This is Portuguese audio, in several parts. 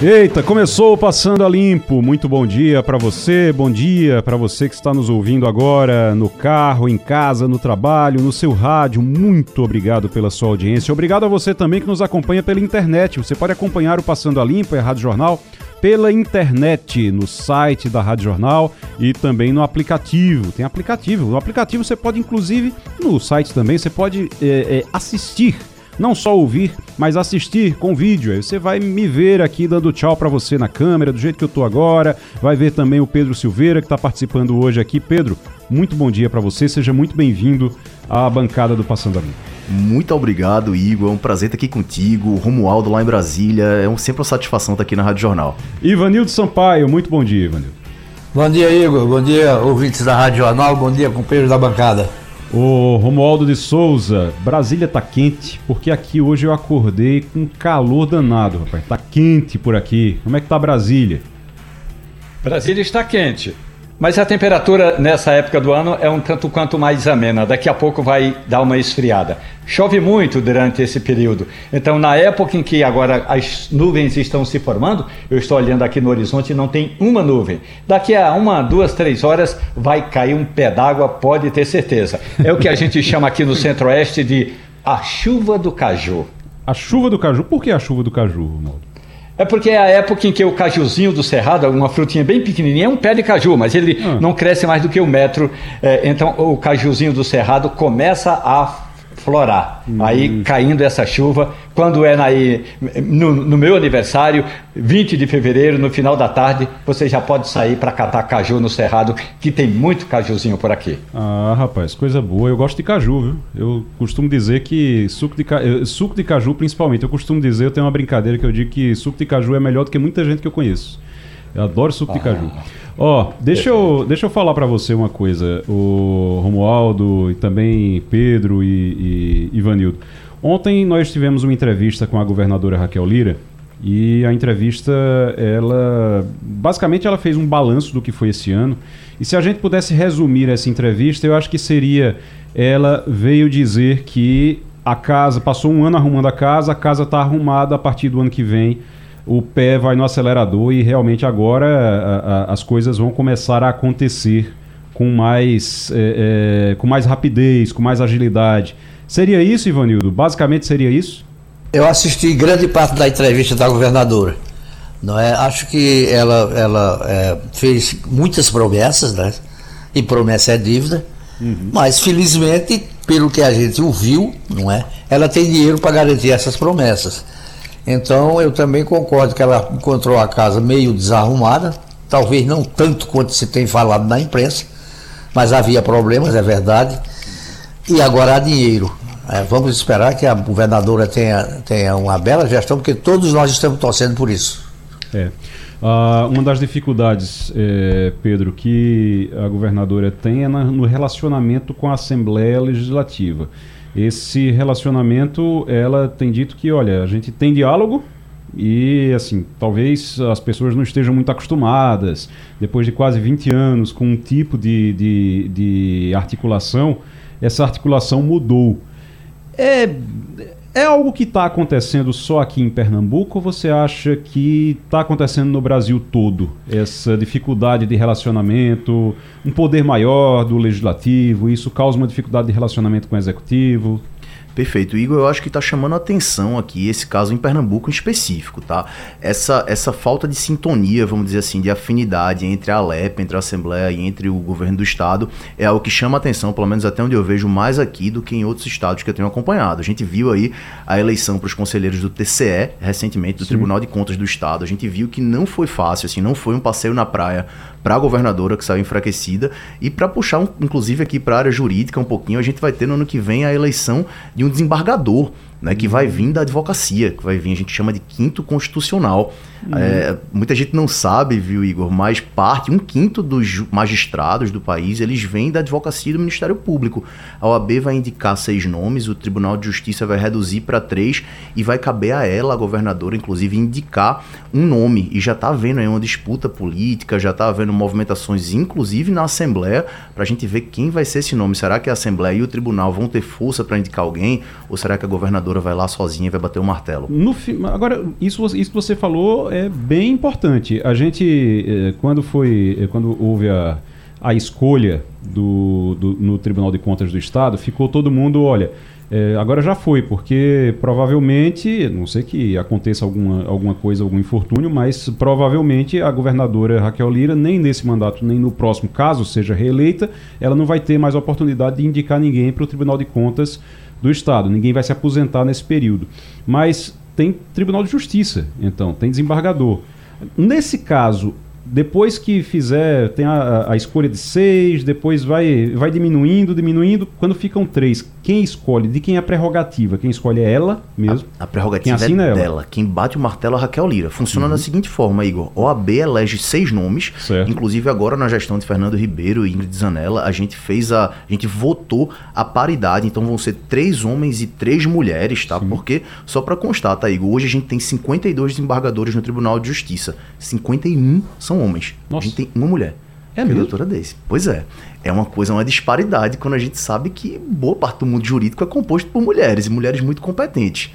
Eita, começou Passando a Limpo. Muito bom dia para você, bom dia para você que está nos ouvindo agora no carro, em casa, no trabalho, no seu rádio. Muito obrigado pela sua audiência. Obrigado a você também que nos acompanha pela internet. Você pode acompanhar o Passando a Limpo e a Rádio Jornal pela internet, no site da Rádio Jornal e também no aplicativo. Tem aplicativo. No aplicativo você pode, inclusive, no site também, você pode é, é, assistir não só ouvir, mas assistir com vídeo. Aí você vai me ver aqui dando tchau para você na câmera, do jeito que eu tô agora. Vai ver também o Pedro Silveira que está participando hoje aqui. Pedro, muito bom dia para você. Seja muito bem-vindo à bancada do Passando a Limpo. Muito obrigado, Igor. É um prazer estar aqui contigo. Romualdo lá em Brasília. É um, sempre uma satisfação estar aqui na Rádio Jornal. Ivanildo Sampaio, muito bom dia, Ivanildo. Bom dia, Igor. Bom dia, ouvintes da Rádio Jornal. Bom dia, companheiros da bancada. O Romualdo de Souza, Brasília tá quente, porque aqui hoje eu acordei com calor danado, rapaz. Tá quente por aqui. Como é que tá Brasília? Brasília está quente. Mas a temperatura nessa época do ano é um tanto quanto mais amena. Daqui a pouco vai dar uma esfriada. Chove muito durante esse período. Então, na época em que agora as nuvens estão se formando, eu estou olhando aqui no horizonte e não tem uma nuvem. Daqui a uma, duas, três horas vai cair um pé d'água, pode ter certeza. É o que a gente chama aqui no centro-oeste de a chuva do caju. A chuva do caju? Por que a chuva do caju, Ronaldo? É porque é a época em que o cajuzinho do cerrado, uma frutinha bem pequenininha, é um pé de caju, mas ele ah. não cresce mais do que um metro. É, então o cajuzinho do cerrado começa a florar. Hum. Aí caindo essa chuva, quando é na, no, no, meu aniversário, 20 de fevereiro, no final da tarde, você já pode sair para catar caju no cerrado, que tem muito cajuzinho por aqui. Ah, rapaz, coisa boa. Eu gosto de caju, viu? Eu costumo dizer que suco de, ca... suco de caju, principalmente, eu costumo dizer, eu tenho uma brincadeira que eu digo que suco de caju é melhor do que muita gente que eu conheço. Eu adoro suco ah. de caju. Ó, oh, deixa, eu, deixa eu falar para você uma coisa, o Romualdo e também Pedro e, e Ivanildo. Ontem nós tivemos uma entrevista com a governadora Raquel Lira e a entrevista, ela basicamente ela fez um balanço do que foi esse ano. E se a gente pudesse resumir essa entrevista, eu acho que seria ela veio dizer que a casa passou um ano arrumando a casa, a casa está arrumada a partir do ano que vem o pé vai no acelerador e realmente agora a, a, as coisas vão começar a acontecer com mais, é, é, com mais rapidez, com mais agilidade. Seria isso, Ivanildo? Basicamente seria isso? Eu assisti grande parte da entrevista da governadora. Não é? Acho que ela, ela é, fez muitas promessas, né? E promessa é dívida. Uhum. Mas felizmente, pelo que a gente ouviu, não é? Ela tem dinheiro para garantir essas promessas. Então eu também concordo que ela encontrou a casa meio desarrumada, talvez não tanto quanto se tem falado na imprensa, mas havia problemas, é verdade. E agora há dinheiro. É, vamos esperar que a governadora tenha, tenha uma bela gestão, porque todos nós estamos torcendo por isso. É. Uh, uma das dificuldades, é, Pedro, que a governadora tem é na, no relacionamento com a Assembleia Legislativa esse relacionamento, ela tem dito que, olha, a gente tem diálogo e, assim, talvez as pessoas não estejam muito acostumadas, depois de quase 20 anos, com um tipo de, de, de articulação, essa articulação mudou. É, é algo que está acontecendo só aqui em Pernambuco ou você acha que está acontecendo no Brasil todo? Essa dificuldade de relacionamento, um poder maior do legislativo, isso causa uma dificuldade de relacionamento com o executivo? Perfeito. Igor, eu acho que está chamando a atenção aqui esse caso em Pernambuco em específico, tá? Essa, essa falta de sintonia, vamos dizer assim, de afinidade entre a Alep, entre a Assembleia e entre o governo do Estado é algo que chama a atenção, pelo menos até onde eu vejo mais aqui do que em outros estados que eu tenho acompanhado. A gente viu aí a eleição para os conselheiros do TCE, recentemente, do Sim. Tribunal de Contas do Estado. A gente viu que não foi fácil, assim, não foi um passeio na praia para a governadora que saiu enfraquecida e para puxar, um, inclusive, aqui para a área jurídica um pouquinho, a gente vai ter no ano que vem a eleição de um desembargador né, que vai vir da advocacia, que vai vir, a gente chama de quinto constitucional. Uhum. É, muita gente não sabe, viu, Igor, mas parte, um quinto dos magistrados do país, eles vêm da advocacia do Ministério Público. A OAB vai indicar seis nomes, o Tribunal de Justiça vai reduzir para três e vai caber a ela, a governadora, inclusive, indicar um nome. E já está havendo aí uma disputa política, já está havendo movimentações, inclusive na Assembleia, para a gente ver quem vai ser esse nome. Será que a Assembleia e o Tribunal vão ter força para indicar alguém? Ou será que a governadora vai lá sozinha e vai bater o martelo? No, agora, isso, isso que você falou é bem importante. A gente, eh, quando foi, eh, quando houve a, a escolha do, do, no Tribunal de Contas do Estado, ficou todo mundo, olha, é, agora já foi, porque provavelmente, não sei que aconteça alguma, alguma coisa, algum infortúnio, mas provavelmente a governadora Raquel Lira, nem nesse mandato, nem no próximo caso seja reeleita, ela não vai ter mais oportunidade de indicar ninguém para o Tribunal de Contas do Estado. Ninguém vai se aposentar nesse período. Mas tem Tribunal de Justiça, então, tem desembargador. Nesse caso, depois que fizer, tem a, a, escolha de seis, depois vai, vai diminuindo, diminuindo. Quando ficam três, quem escolhe? De quem é a prerrogativa? Quem escolhe é ela mesmo? A, a prerrogativa quem é, é dela. Quem bate o martelo é a Raquel Lira. Funciona uhum. da seguinte forma, Igor. OAB elege seis nomes. Certo. Inclusive agora na gestão de Fernando Ribeiro e Ingrid Zanella, a gente fez a. A gente votou a paridade. Então vão ser três homens e três mulheres, tá? Sim. Porque, só para constar, tá, Igor? Hoje a gente tem 52 desembargadores no Tribunal de Justiça. 51 são homens. Nossa. A gente tem uma mulher. É mesmo? doutora desse. Pois é. É uma coisa, uma disparidade quando a gente sabe que boa parte do mundo jurídico é composto por mulheres e mulheres muito competentes.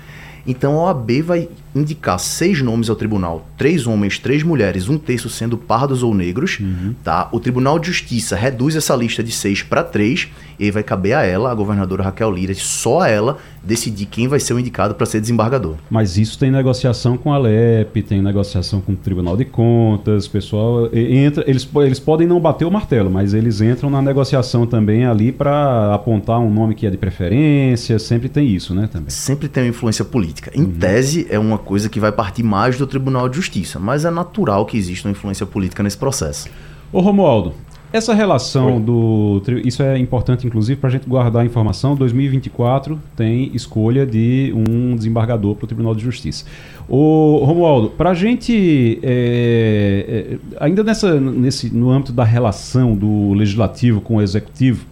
Então a OAB vai indicar seis nomes ao tribunal, três homens, três mulheres, um terço sendo pardos ou negros, uhum. tá? O Tribunal de Justiça reduz essa lista de seis para três e aí vai caber a ela, a governadora Raquel Lira, só a ela decidir quem vai ser o indicado para ser desembargador. Mas isso tem negociação com a LEP, tem negociação com o Tribunal de Contas, pessoal entra, eles, eles podem não bater o martelo, mas eles entram na negociação também ali para apontar um nome que é de preferência, sempre tem isso, né, também. Sempre tem uma influência política. Em uhum. tese é uma coisa que vai partir mais do Tribunal de Justiça, mas é natural que exista uma influência política nesse processo. Ô Romualdo, essa relação Oi. do. Isso é importante, inclusive, para a gente guardar a informação. 2024 tem escolha de um desembargador para o Tribunal de Justiça. Ô, Romualdo, para a gente. É, é, ainda nessa, nesse, no âmbito da relação do legislativo com o executivo,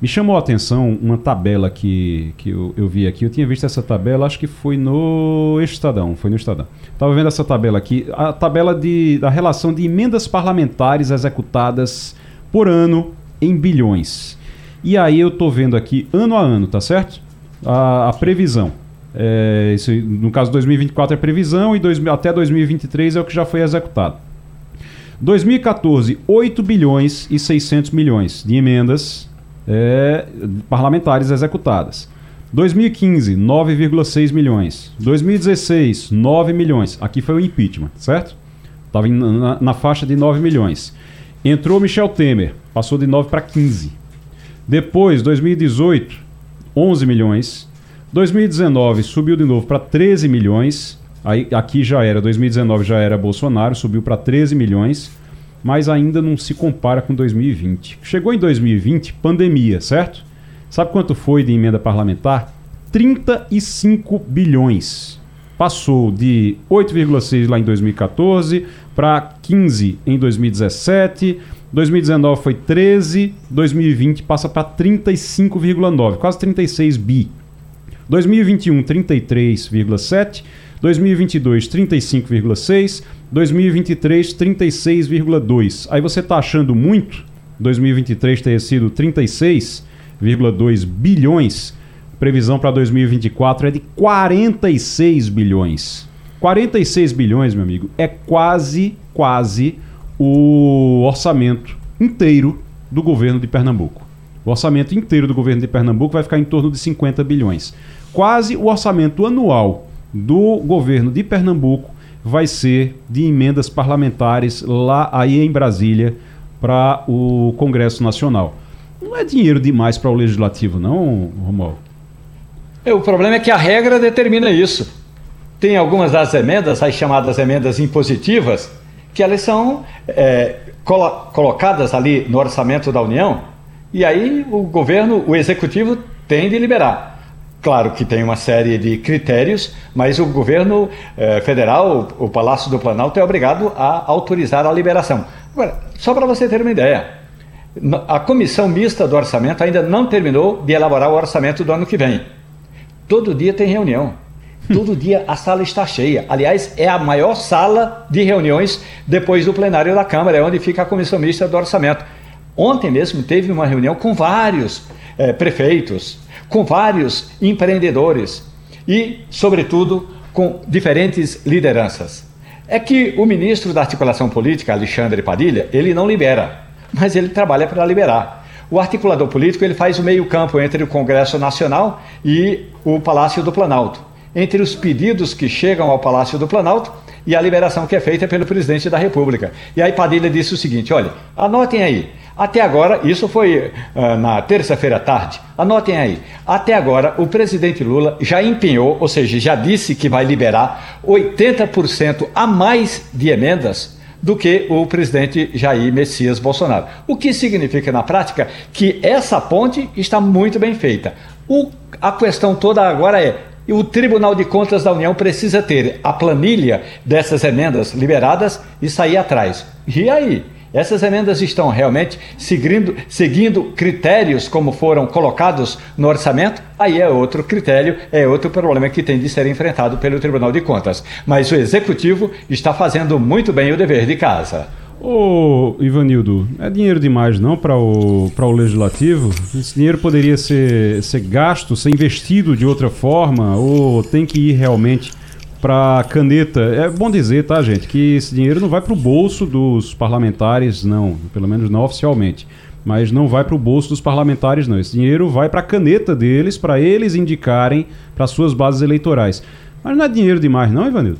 me chamou a atenção uma tabela que, que eu, eu, vi aqui. Eu tinha visto essa tabela, acho que foi no Estadão. Foi no Estadão. Estava vendo essa tabela aqui. A tabela de, da relação de emendas parlamentares executadas por ano em bilhões. E aí eu estou vendo aqui ano a ano, tá certo? A, a previsão. É, isso, no caso 2024 é previsão e dois, até 2023 é o que já foi executado. 2014, 8 bilhões e 600 milhões de emendas é, parlamentares executadas. 2015, 9,6 milhões. 2016, 9 milhões. Aqui foi o impeachment, certo? Estava na, na, faixa de 9 milhões. Entrou Michel Temer, passou de 9 para 15. Depois, 2018, 11 milhões. 2019 subiu de novo para 13 milhões. Aí, aqui já era, 2019 já era Bolsonaro, subiu para 13 milhões mas ainda não se compara com 2020. Chegou em 2020, pandemia, certo? Sabe quanto foi de emenda parlamentar? 35 bilhões. Passou de 8,6 lá em 2014 para 15 em 2017. 2019 foi 13, 2020 passa para 35,9, quase 36 bi. 2021 33,7, 2022 35,6, 2023 36,2. Aí você está achando muito 2023 ter sido 36,2 bilhões. Previsão para 2024 é de 46 bilhões. 46 bilhões, meu amigo, é quase, quase o orçamento inteiro do governo de Pernambuco. O orçamento inteiro do governo de Pernambuco vai ficar em torno de 50 bilhões. Quase o orçamento anual do governo de Pernambuco vai ser de emendas parlamentares lá aí em Brasília para o Congresso Nacional. Não é dinheiro demais para o legislativo, não, Romualdo? É, o problema é que a regra determina isso. Tem algumas das emendas, as chamadas emendas impositivas, que elas são é, colo colocadas ali no orçamento da União, e aí o governo, o executivo, tem de liberar. Claro que tem uma série de critérios, mas o governo eh, federal, o Palácio do Planalto, é obrigado a autorizar a liberação. Agora, só para você ter uma ideia, a comissão mista do orçamento ainda não terminou de elaborar o orçamento do ano que vem. Todo dia tem reunião. Todo dia a sala está cheia. Aliás, é a maior sala de reuniões depois do plenário da Câmara, é onde fica a comissão mista do orçamento. Ontem mesmo teve uma reunião com vários é, prefeitos, com vários empreendedores e, sobretudo, com diferentes lideranças. É que o ministro da Articulação Política, Alexandre Padilha, ele não libera, mas ele trabalha para liberar. O articulador político ele faz o meio-campo entre o Congresso Nacional e o Palácio do Planalto entre os pedidos que chegam ao Palácio do Planalto e a liberação que é feita pelo presidente da República. E aí Padilha disse o seguinte: olha, anotem aí. Até agora, isso foi uh, na terça-feira à tarde. Anotem aí. Até agora, o presidente Lula já empenhou, ou seja, já disse que vai liberar 80% a mais de emendas do que o presidente Jair Messias Bolsonaro. O que significa na prática que essa ponte está muito bem feita. O, a questão toda agora é e o Tribunal de Contas da União precisa ter a planilha dessas emendas liberadas e sair atrás. E aí? Essas emendas estão realmente seguindo, seguindo critérios como foram colocados no orçamento? Aí é outro critério, é outro problema que tem de ser enfrentado pelo Tribunal de Contas. Mas o Executivo está fazendo muito bem o dever de casa. Ô, Ivanildo, é dinheiro demais não para o, o legislativo? Esse dinheiro poderia ser, ser gasto, ser investido de outra forma ou tem que ir realmente para caneta? É bom dizer, tá, gente, que esse dinheiro não vai para o bolso dos parlamentares, não, pelo menos não oficialmente. Mas não vai para o bolso dos parlamentares, não. Esse dinheiro vai para a caneta deles, para eles indicarem para suas bases eleitorais. Mas não é dinheiro demais, não, Ivanildo?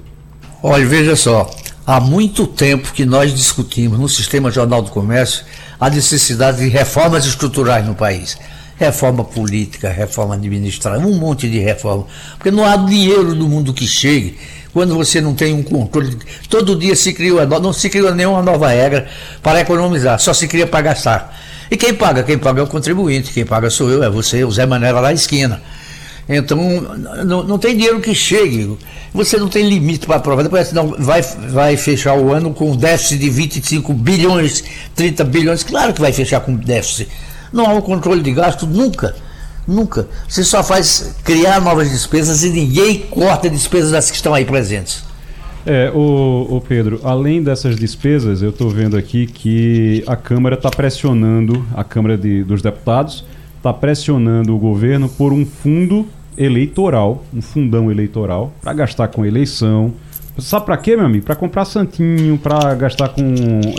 Olha, veja só. Há muito tempo que nós discutimos no Sistema Jornal do Comércio a necessidade de reformas estruturais no país. Reforma política, reforma administrativa, um monte de reforma. Porque não há dinheiro no mundo que chegue quando você não tem um controle. Todo dia se criou, não se criou nenhuma nova regra para economizar, só se cria para gastar. E quem paga? Quem paga é o contribuinte, quem paga sou eu, é você, o Zé Mané lá na esquina. Então, não, não tem dinheiro que chegue. Você não tem limite para aprovar. Depois, não, vai, vai fechar o ano com déficit de 25 bilhões, 30 bilhões. Claro que vai fechar com déficit. Não há um controle de gasto nunca. Nunca. Você só faz criar novas despesas e ninguém corta despesas das que estão aí presentes. É, o, o Pedro, além dessas despesas, eu estou vendo aqui que a Câmara está pressionando, a Câmara de, dos Deputados está pressionando o governo por um fundo eleitoral, um fundão eleitoral, para gastar com eleição. Sabe para quê, meu amigo? Para comprar santinho, para gastar com,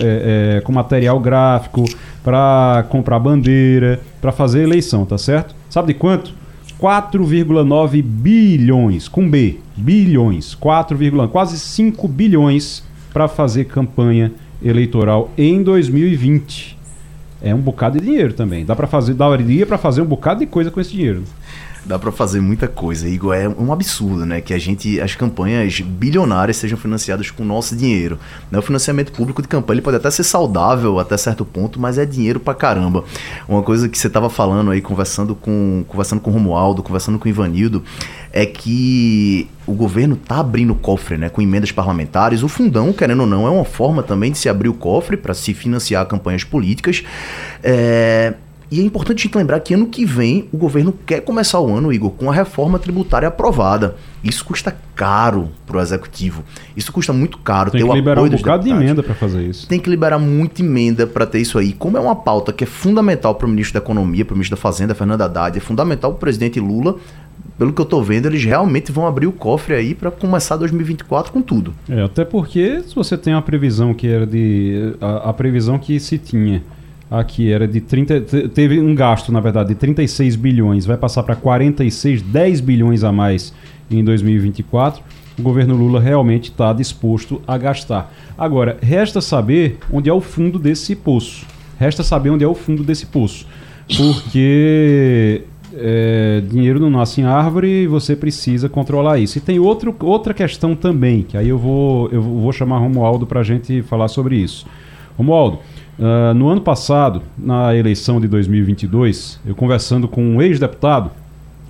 é, é, com material gráfico, para comprar bandeira, para fazer eleição, tá certo? Sabe de quanto? 4,9 bilhões, com B, bilhões, 4, quase 5 bilhões para fazer campanha eleitoral em 2020. É um bocado de dinheiro também. Dá para fazer, daria para fazer um bocado de coisa com esse dinheiro. Dá para fazer muita coisa, Igor. É um absurdo, né? Que a gente, as campanhas bilionárias sejam financiadas com o nosso dinheiro. Né? O financiamento público de campanha ele pode até ser saudável até certo ponto, mas é dinheiro pra caramba. Uma coisa que você tava falando aí, conversando com, conversando com o Romualdo, conversando com o Ivanildo, é que o governo tá abrindo o cofre, né, com emendas parlamentares. O fundão, querendo ou não, é uma forma também de se abrir o cofre para se financiar campanhas políticas. É, e é importante a gente lembrar que ano que vem o governo quer começar o ano, Igor, com a reforma tributária aprovada. Isso custa caro para o executivo. Isso custa muito caro. Tem que liberar um bocado de emenda para fazer isso. Tem que liberar muita emenda para ter isso aí. Como é uma pauta que é fundamental para o ministro da Economia, para o ministro da Fazenda, Fernando Haddad, é fundamental para o presidente Lula. Pelo que eu estou vendo, eles realmente vão abrir o cofre aí para começar 2024 com tudo. É, até porque se você tem a previsão que era de. a, a previsão que se tinha aqui era de 30. Teve um gasto, na verdade, de 36 bilhões, vai passar para 46, 10 bilhões a mais em 2024. O governo Lula realmente está disposto a gastar. Agora, resta saber onde é o fundo desse poço. Resta saber onde é o fundo desse poço. Porque é, dinheiro não nasce em árvore e você precisa controlar isso. E tem outro, outra questão também, que aí eu vou, eu vou chamar Romualdo para a gente falar sobre isso. Romualdo, Uh, no ano passado, na eleição de 2022, eu conversando com um ex-deputado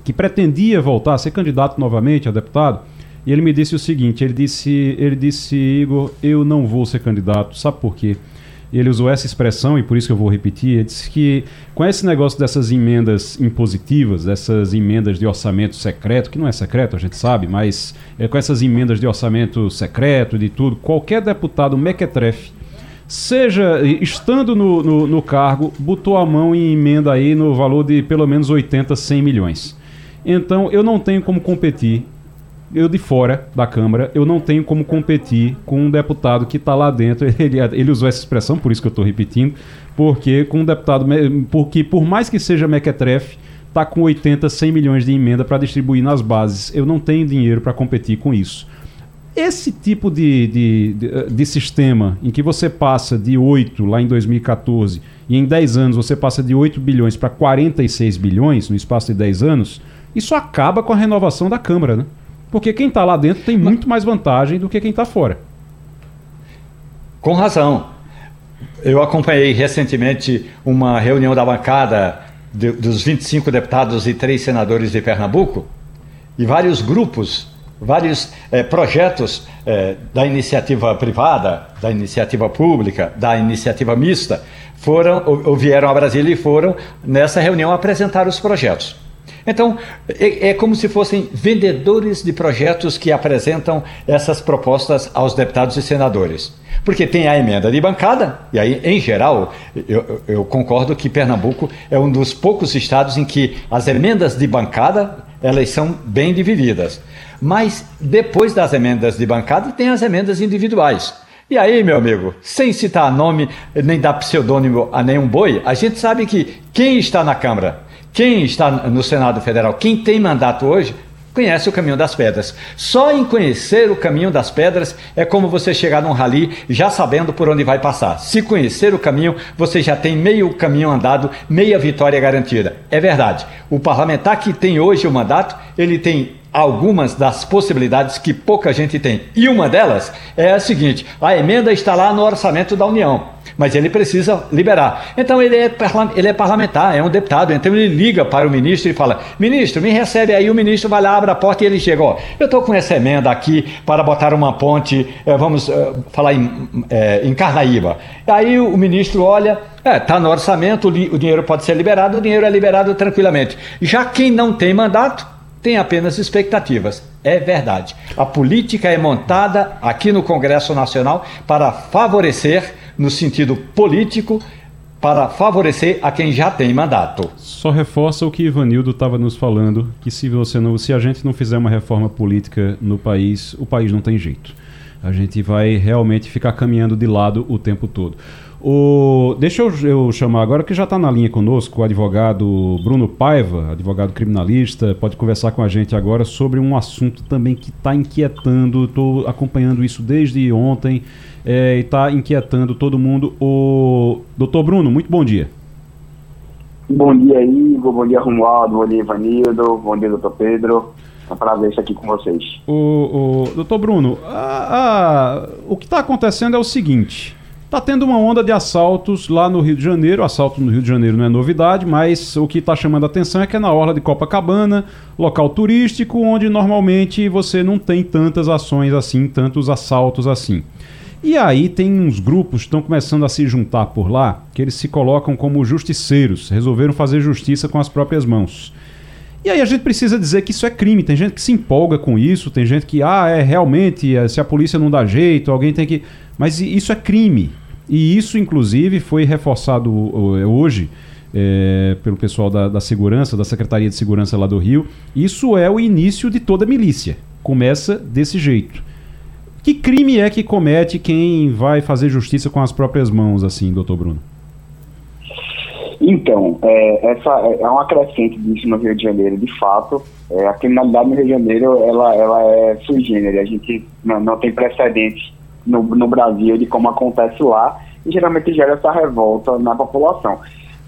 que pretendia voltar a ser candidato novamente a deputado, e ele me disse o seguinte: ele disse, ele disse, Igor, eu não vou ser candidato. Sabe por quê? Ele usou essa expressão, e por isso que eu vou repetir. Ele disse que com esse negócio dessas emendas impositivas, dessas emendas de orçamento secreto, que não é secreto, a gente sabe, mas é com essas emendas de orçamento secreto, de tudo, qualquer deputado mequetrefe seja estando no, no, no, cargo, botou a mão em emenda aí no valor de pelo menos 80, 100 milhões. Então eu não tenho como competir, eu de fora da Câmara, eu não tenho como competir com um deputado que está lá dentro. Ele, ele usou essa expressão, por isso que eu estou repetindo, porque com um deputado, porque por mais que seja mequetrefe, está com 80, 100 milhões de emenda para distribuir nas bases. Eu não tenho dinheiro para competir com isso. Esse tipo de, de, de, de, sistema em que você passa de 8 lá em 2014 e em 10 anos você passa de 8 bilhões para 46 bilhões no espaço de 10 anos, isso acaba com a renovação da Câmara, né? Porque quem está lá dentro tem muito mais vantagem do que quem está fora. Com razão. Eu acompanhei recentemente uma reunião da bancada de, dos 25 deputados e três senadores de Pernambuco e vários grupos vários é, projetos é, da iniciativa privada, da iniciativa pública, da iniciativa mista, foram ou, ou vieram a Brasília e foram nessa reunião apresentar os projetos. Então, é, é, como se fossem vendedores de projetos que apresentam essas propostas aos deputados e senadores. Porque tem a emenda de bancada, e aí, em geral, eu, eu concordo que Pernambuco é um dos poucos estados em que as emendas de bancada elas são bem divididas. Mas depois das emendas de bancada, tem as emendas individuais. E aí, meu amigo, sem citar nome nem dar pseudônimo a nenhum boi, a gente sabe que quem está na Câmara, quem está no Senado Federal, quem tem mandato hoje, conhece o caminho das pedras. Só em conhecer o caminho das pedras é como você chegar num rally já sabendo por onde vai passar. Se conhecer o caminho, você já tem meio caminho andado, meia vitória garantida. É verdade. O parlamentar que tem hoje o mandato, ele tem algumas das possibilidades que pouca gente tem. E uma delas é a seguinte: a emenda está lá no orçamento da União mas ele precisa liberar. Então ele é, ele é parlamentar, é um deputado, então ele liga para o ministro e fala: Ministro, me recebe aí. O ministro vai lá, abre a porta e ele chega: Ó, eu estou com essa emenda aqui para botar uma ponte, eh, vamos eh, falar em, eh, em Carnaíba. Aí o ministro olha. É, está no orçamento, o dinheiro pode ser liberado, o dinheiro é liberado tranquilamente. Já quem não tem mandato, tem apenas expectativas. É verdade. A política é montada aqui no Congresso Nacional para favorecer no sentido político para favorecer a quem já tem mandato. Só reforça o que Ivanildo estava nos falando, que se você não, se a gente não fizer uma reforma política no país, o país não tem jeito. A gente vai realmente ficar caminhando de lado o tempo todo. O, deixa eu, eu, chamar agora que já está na linha conosco o advogado Bruno Paiva, advogado criminalista, pode conversar com a gente agora sobre um assunto também que está inquietando. Estou acompanhando isso desde ontem é, e está inquietando todo mundo. O doutor Bruno, muito bom dia. Bom dia, Igor. Bom dia, Romualdo. Bom dia, Ivanildo. Bom dia, doutor Pedro. É um prazer estar aqui com vocês. O, o doutor Bruno, a, a, o que está acontecendo é o seguinte. Está tendo uma onda de assaltos lá no Rio de Janeiro. Assalto no Rio de Janeiro não é novidade, mas o que está chamando a atenção é que é na orla de Copacabana, local turístico, onde normalmente você não tem tantas ações assim, tantos assaltos assim. E aí tem uns grupos que estão começando a se juntar por lá, que eles se colocam como justiceiros, resolveram fazer justiça com as próprias mãos. E aí a gente precisa dizer que isso é crime. Tem gente que se empolga com isso, tem gente que, ah, é realmente, é, se a polícia não dá jeito, alguém tem que. Mas isso é crime. E isso, inclusive, foi reforçado hoje é, pelo pessoal da, da segurança, da Secretaria de Segurança lá do Rio. Isso é o início de toda milícia. Começa desse jeito. Que crime é que comete quem vai fazer justiça com as próprias mãos, assim, doutor Bruno? Então, é, essa é, é uma crescente disso no Rio de Janeiro, de fato. É, a criminalidade no Rio de Janeiro, ela, ela é sui generis. A gente não, não tem precedentes no, no Brasil de como acontece lá e geralmente gera essa revolta na população.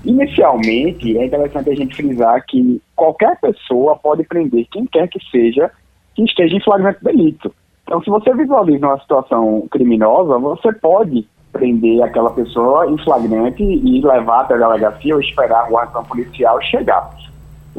Inicialmente, é interessante a gente frisar que qualquer pessoa pode prender quem quer que seja que esteja em flagrante delito. Então, se você visualiza uma situação criminosa, você pode prender aquela pessoa em flagrante e levar até a delegacia ou esperar a guarda policial chegar.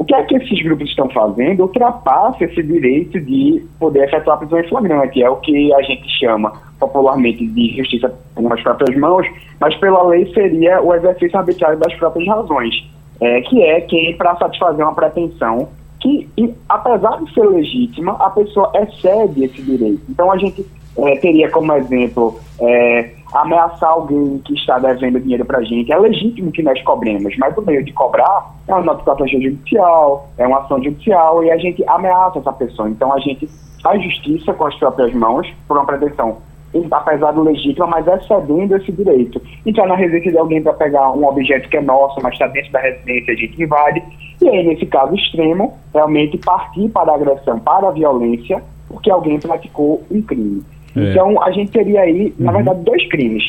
O que é que esses grupos estão fazendo ultrapassa esse direito de poder efetuar a prisão em flagrante, é o que a gente chama popularmente de justiça nas próprias mãos, mas pela lei seria o exercício arbitrário das próprias razões, é, que é quem, para satisfazer uma pretensão, que, e, apesar de ser legítima, a pessoa excede esse direito. Então a gente é, teria como exemplo é, ameaçar alguém que está devendo dinheiro para a gente. É legítimo que nós cobremos, mas o meio de cobrar é uma notificação judicial, é uma ação judicial e a gente ameaça essa pessoa. Então a gente faz justiça com as próprias mãos por uma pretensão apesar do legítimo, mas excedendo esse direito. Entrar na residência de alguém para pegar um objeto que é nosso, mas está dentro da residência, a gente invade. E aí, nesse caso extremo, realmente partir para a agressão, para a violência, porque alguém praticou um crime. É. Então, a gente teria aí, na uhum. verdade, dois crimes.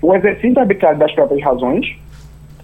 O exercício arbitrário das próprias razões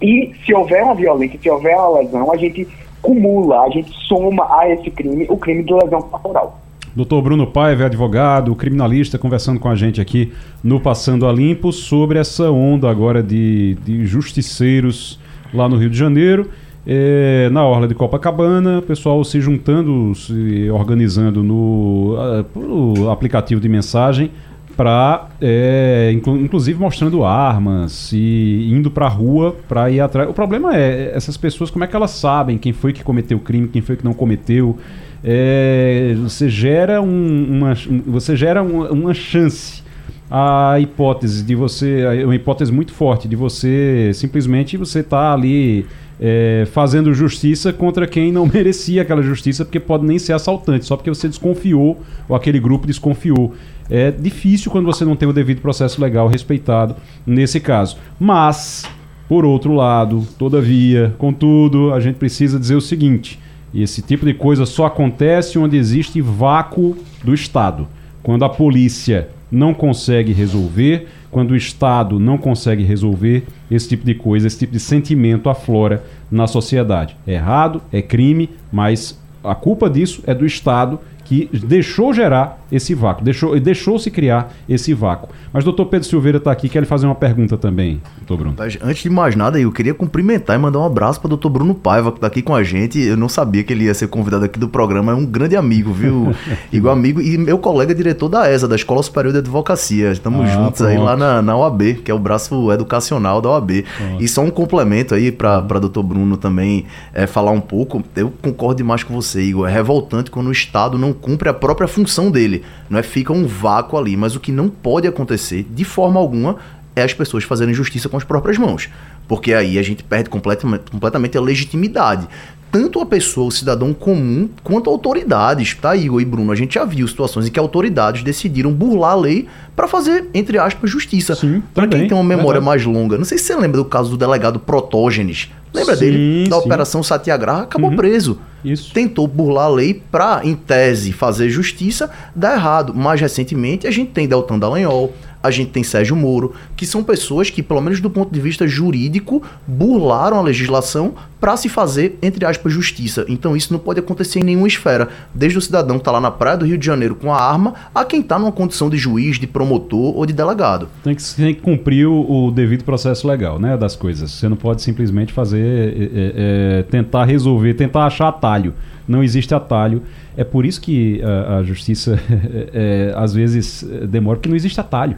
e, se houver uma violência, se houver uma lesão, a gente cumula, a gente soma a esse crime o crime de lesão corporal. Doutor Bruno Paiva, advogado, criminalista, conversando com a gente aqui no Passando a Limpo sobre essa onda agora de, de justiceiros lá no Rio de Janeiro. É, na Orla de Copacabana, o pessoal se juntando, se organizando no, uh, aplicativo de mensagem para, é, inclu inclusive mostrando armas e indo para a rua para ir atrás. O problema é essas pessoas, como é que elas sabem quem foi que cometeu o crime, quem foi que não cometeu? É, você gera um, uma, você gera uma, uma chance a hipótese de você, uma hipótese muito forte de você simplesmente você tá ali é, fazendo justiça contra quem não merecia aquela justiça, porque pode nem ser assaltante, só porque você desconfiou ou aquele grupo desconfiou. É difícil quando você não tem o devido processo legal respeitado nesse caso. Mas, por outro lado, todavia, contudo, a gente precisa dizer o seguinte: esse tipo de coisa só acontece onde existe vácuo do Estado. Quando a polícia não consegue resolver, quando o Estado não consegue resolver esse tipo de coisa, esse tipo de sentimento aflora na sociedade. É errado, é crime, mas a culpa disso é do Estado que deixou gerar esse vácuo, deixou, deixou-se criar esse vácuo. Mas o doutor Pedro Silveira está aqui, quer lhe fazer uma pergunta também, doutor Bruno. Antes de mais nada, eu queria cumprimentar e mandar um abraço para o doutor Bruno Paiva, que está aqui com a gente. Eu não sabia que ele ia ser convidado aqui do programa, é um grande amigo, viu? Igual amigo e meu colega diretor da ESA, da Escola Superior de Advocacia. Estamos ah, juntos pronto. aí lá na, na OAB, que é o braço educacional da OAB. Pronto. E só um complemento aí para doutor Bruno também é, falar um pouco. Eu concordo demais com você, Igor. É revoltante quando o Estado não cumpre a própria função dele. Não é fica um vácuo ali, mas o que não pode acontecer de forma alguma é as pessoas fazerem justiça com as próprias mãos. Porque aí a gente perde completamente, completamente a legitimidade. Tanto a pessoa, o cidadão comum, quanto autoridades, tá, Igor e Bruno? A gente já viu situações em que autoridades decidiram burlar a lei para fazer, entre aspas, justiça. Para quem tem uma memória verdade. mais longa, não sei se você lembra do caso do delegado Protógenes. Lembra sim, dele? Da sim. Operação Satyagraha, acabou uhum. preso. Isso. Tentou burlar a lei para, em tese, fazer justiça, dá errado. Mais recentemente, a gente tem Deltan Dallagnol, a gente tem Sérgio Moro, que são pessoas que, pelo menos do ponto de vista jurídico, burlaram a legislação para se fazer, entre aspas, justiça. Então isso não pode acontecer em nenhuma esfera, desde o cidadão que está lá na praia do Rio de Janeiro com a arma, a quem está numa condição de juiz, de promotor ou de delegado. Tem que, tem que cumprir o, o, devido processo legal, né, das coisas. Você não pode simplesmente fazer, é, é, tentar resolver, tentar achar atalho. Não existe atalho. É por isso que a, a justiça é, às vezes demora, porque não existe atalho.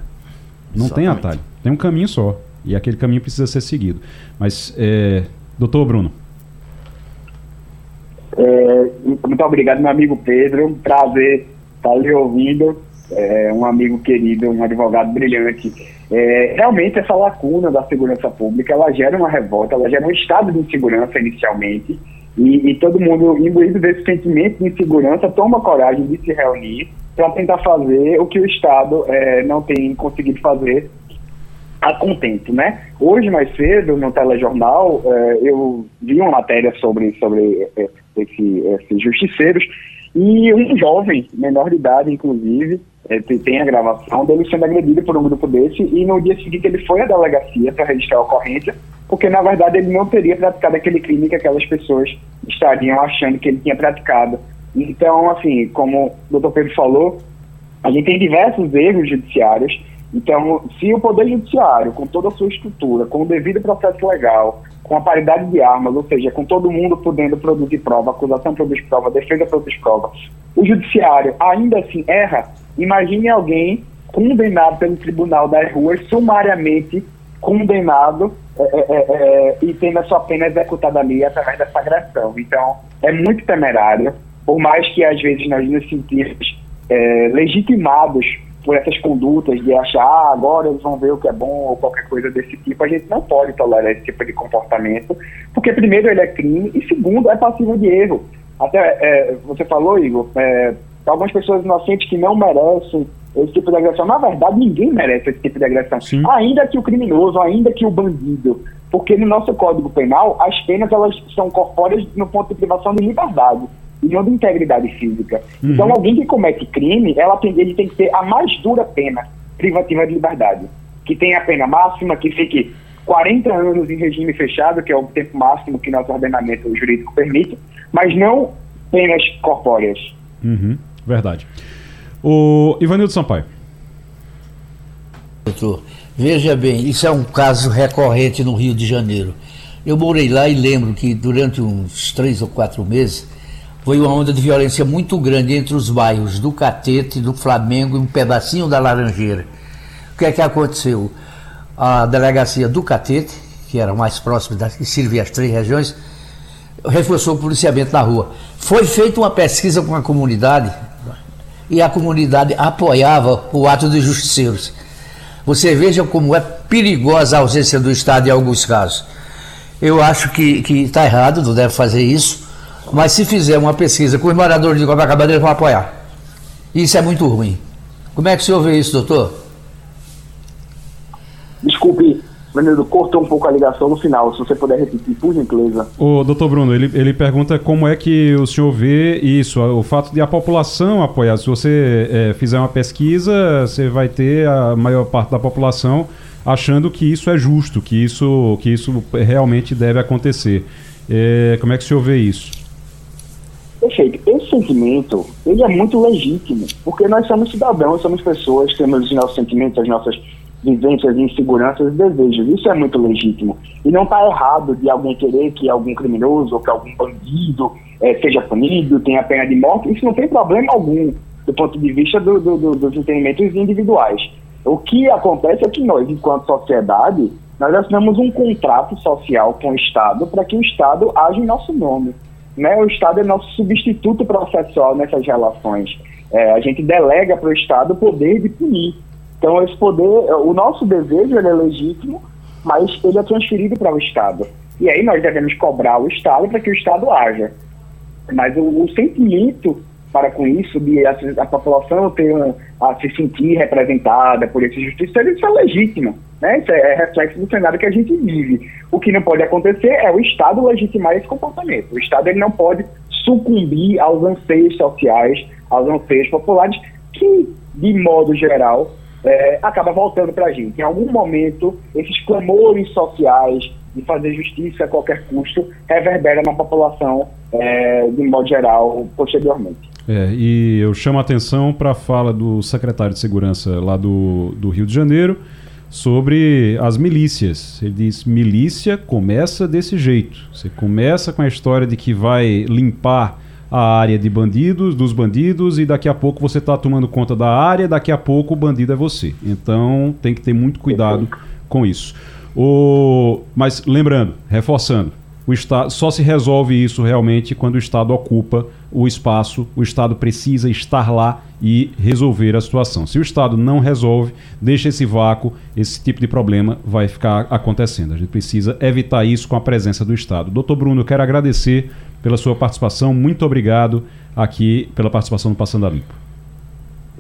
Não Exatamente. tem atalho. Tem um caminho só. E aquele caminho precisa ser seguido. Mas, é, doutor Bruno. É, muito obrigado, meu amigo Pedro. Um prazer estar lhe ouvindo. É, um amigo querido, um advogado brilhante. É, realmente, essa lacuna da segurança pública ela gera uma revolta, ela gera um estado de insegurança inicialmente. E, e todo mundo, imbuído desse sentimento de insegurança, toma coragem de se reunir para tentar fazer o que o Estado é, não tem conseguido fazer a contento, né? Hoje, mais cedo, no telejornal, é, eu vi uma matéria sobre, sobre é, esse, esses justiceiros. E um jovem, menor de idade, inclusive, é, tem a gravação dele sendo agredido por um grupo desse. E no dia seguinte ele foi à delegacia para registrar a ocorrência, porque na verdade ele não teria praticado aquele crime que aquelas pessoas estariam achando que ele tinha praticado. Então, assim, como o doutor Pedro falou, a gente tem diversos erros judiciários. Então, se o Poder Judiciário, com toda a sua estrutura, com o devido processo legal, com a paridade de armas, ou seja, com todo mundo podendo produzir prova, acusação produz prova, defesa produz prova, o judiciário ainda assim erra, imagine alguém condenado pelo tribunal das ruas, sumariamente condenado é, é, é, é, e tendo a sua pena executada ali através dessa agressão. Então, é muito temerário, por mais que às vezes nós nos sentimos é, legitimados por essas condutas de achar ah, agora eles vão ver o que é bom ou qualquer coisa desse tipo, a gente não pode tolerar esse tipo de comportamento, porque primeiro ele é crime e segundo é passivo de erro. Até é, você falou, Igor, é, algumas pessoas inocentes que não merecem esse tipo de agressão. Na verdade, ninguém merece esse tipo de agressão. Sim. Ainda que o criminoso, ainda que o bandido. Porque no nosso Código Penal, as penas elas são corpóreas no ponto de privação de liberdade e não de integridade física. Uhum. Então, alguém que comete crime, ela tem, ele tem que ter a mais dura pena privativa de liberdade, que tem a pena máxima, que fique 40 anos em regime fechado, que é o tempo máximo que nosso ordenamento jurídico permite, mas não penas corpóreas. Uhum. Verdade. O Ivanildo Sampaio. Doutor, veja bem, isso é um caso recorrente no Rio de Janeiro. Eu morei lá e lembro que durante uns três ou quatro meses foi uma onda de violência muito grande entre os bairros do Catete, do Flamengo e um pedacinho da Laranjeira. O que é que aconteceu? A delegacia do Catete, que era mais próxima, da, que servia as três regiões, reforçou o policiamento na rua. Foi feita uma pesquisa com a comunidade e a comunidade apoiava o ato dos justiceiros. Você veja como é perigosa a ausência do Estado em alguns casos. Eu acho que está errado, não deve fazer isso, mas se fizer uma pesquisa com os moradores de Copacabana, eles vão apoiar. Isso é muito ruim. Como é que o senhor vê isso, doutor? Desculpe, Menino, cortou um pouco a ligação no final, se você puder repetir, por gentileza. O doutor Bruno, ele, ele pergunta como é que o senhor vê isso, o fato de a população apoiar. Se você é, fizer uma pesquisa, você vai ter a maior parte da população achando que isso é justo, que isso, que isso realmente deve acontecer. É, como é que o senhor vê isso? Perfeito. Esse sentimento, ele é muito legítimo, porque nós somos cidadãos, somos pessoas, temos os nossos sentimentos, as nossas vivências, inseguranças e desejos. Isso é muito legítimo. E não está errado de alguém querer que algum criminoso ou que algum bandido é, seja punido, tenha pena de morte. Isso não tem problema algum do ponto de vista do, do, do, dos entendimentos individuais. O que acontece é que nós, enquanto sociedade, nós assinamos um contrato social com o Estado para que o Estado age em nosso nome. Né? O Estado é nosso substituto processual nessas relações. É, a gente delega para o Estado o poder de punir. Então, esse poder, o nosso desejo ele é legítimo, mas ele é transferido para o Estado. E aí nós devemos cobrar o Estado para que o Estado haja. Mas o, o sentimento para com isso, de a, a população ter um, a se sentir representada por esse justiça, isso é legítimo. Né? Isso é, é, reflexo do cenário que a gente vive. O que não pode acontecer é o Estado legitimar esse comportamento. O Estado ele não pode sucumbir aos anseios sociais, aos anseios populares, que, de modo geral, é, acaba voltando para a gente. Em algum momento, esses clamores sociais de fazer justiça a qualquer custo reverbera na população, é, de modo geral, posteriormente. É, e eu chamo a atenção para a fala do secretário de Segurança lá do, do Rio de Janeiro sobre as milícias. Ele diz: milícia começa desse jeito. Você começa com a história de que vai limpar a área de bandidos, dos bandidos, e daqui a pouco você está tomando conta da área, daqui a pouco o bandido é você. Então tem que ter muito cuidado com isso. O... Mas lembrando, reforçando, o Estado só se resolve isso realmente quando o Estado ocupa o espaço, o Estado precisa estar lá e resolver a situação. Se o Estado não resolve, deixa esse vácuo, esse tipo de problema vai ficar acontecendo. A gente precisa evitar isso com a presença do Estado. Doutor Bruno, eu quero agradecer pela sua participação. Muito obrigado aqui pela participação no Passando a Limpo.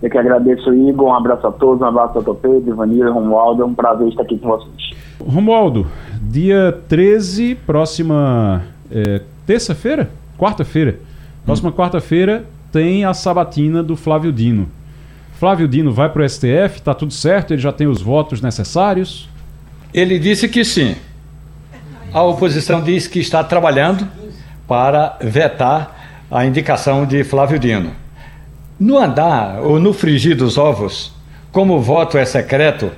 Eu que agradeço, Igor. Um abraço a todos, um abraço a Pedro, Ivanir, Romualdo. É um prazer estar aqui com vocês. Romualdo, dia 13, próxima é, terça-feira? Quarta-feira. Próxima hum. quarta-feira tem a sabatina do Flávio Dino. Flávio Dino vai para o STF, está tudo certo? Ele já tem os votos necessários? Ele disse que sim. A oposição diz que está trabalhando para vetar a indicação de Flávio Dino. No andar ou no frigir dos ovos, como o voto é secreto,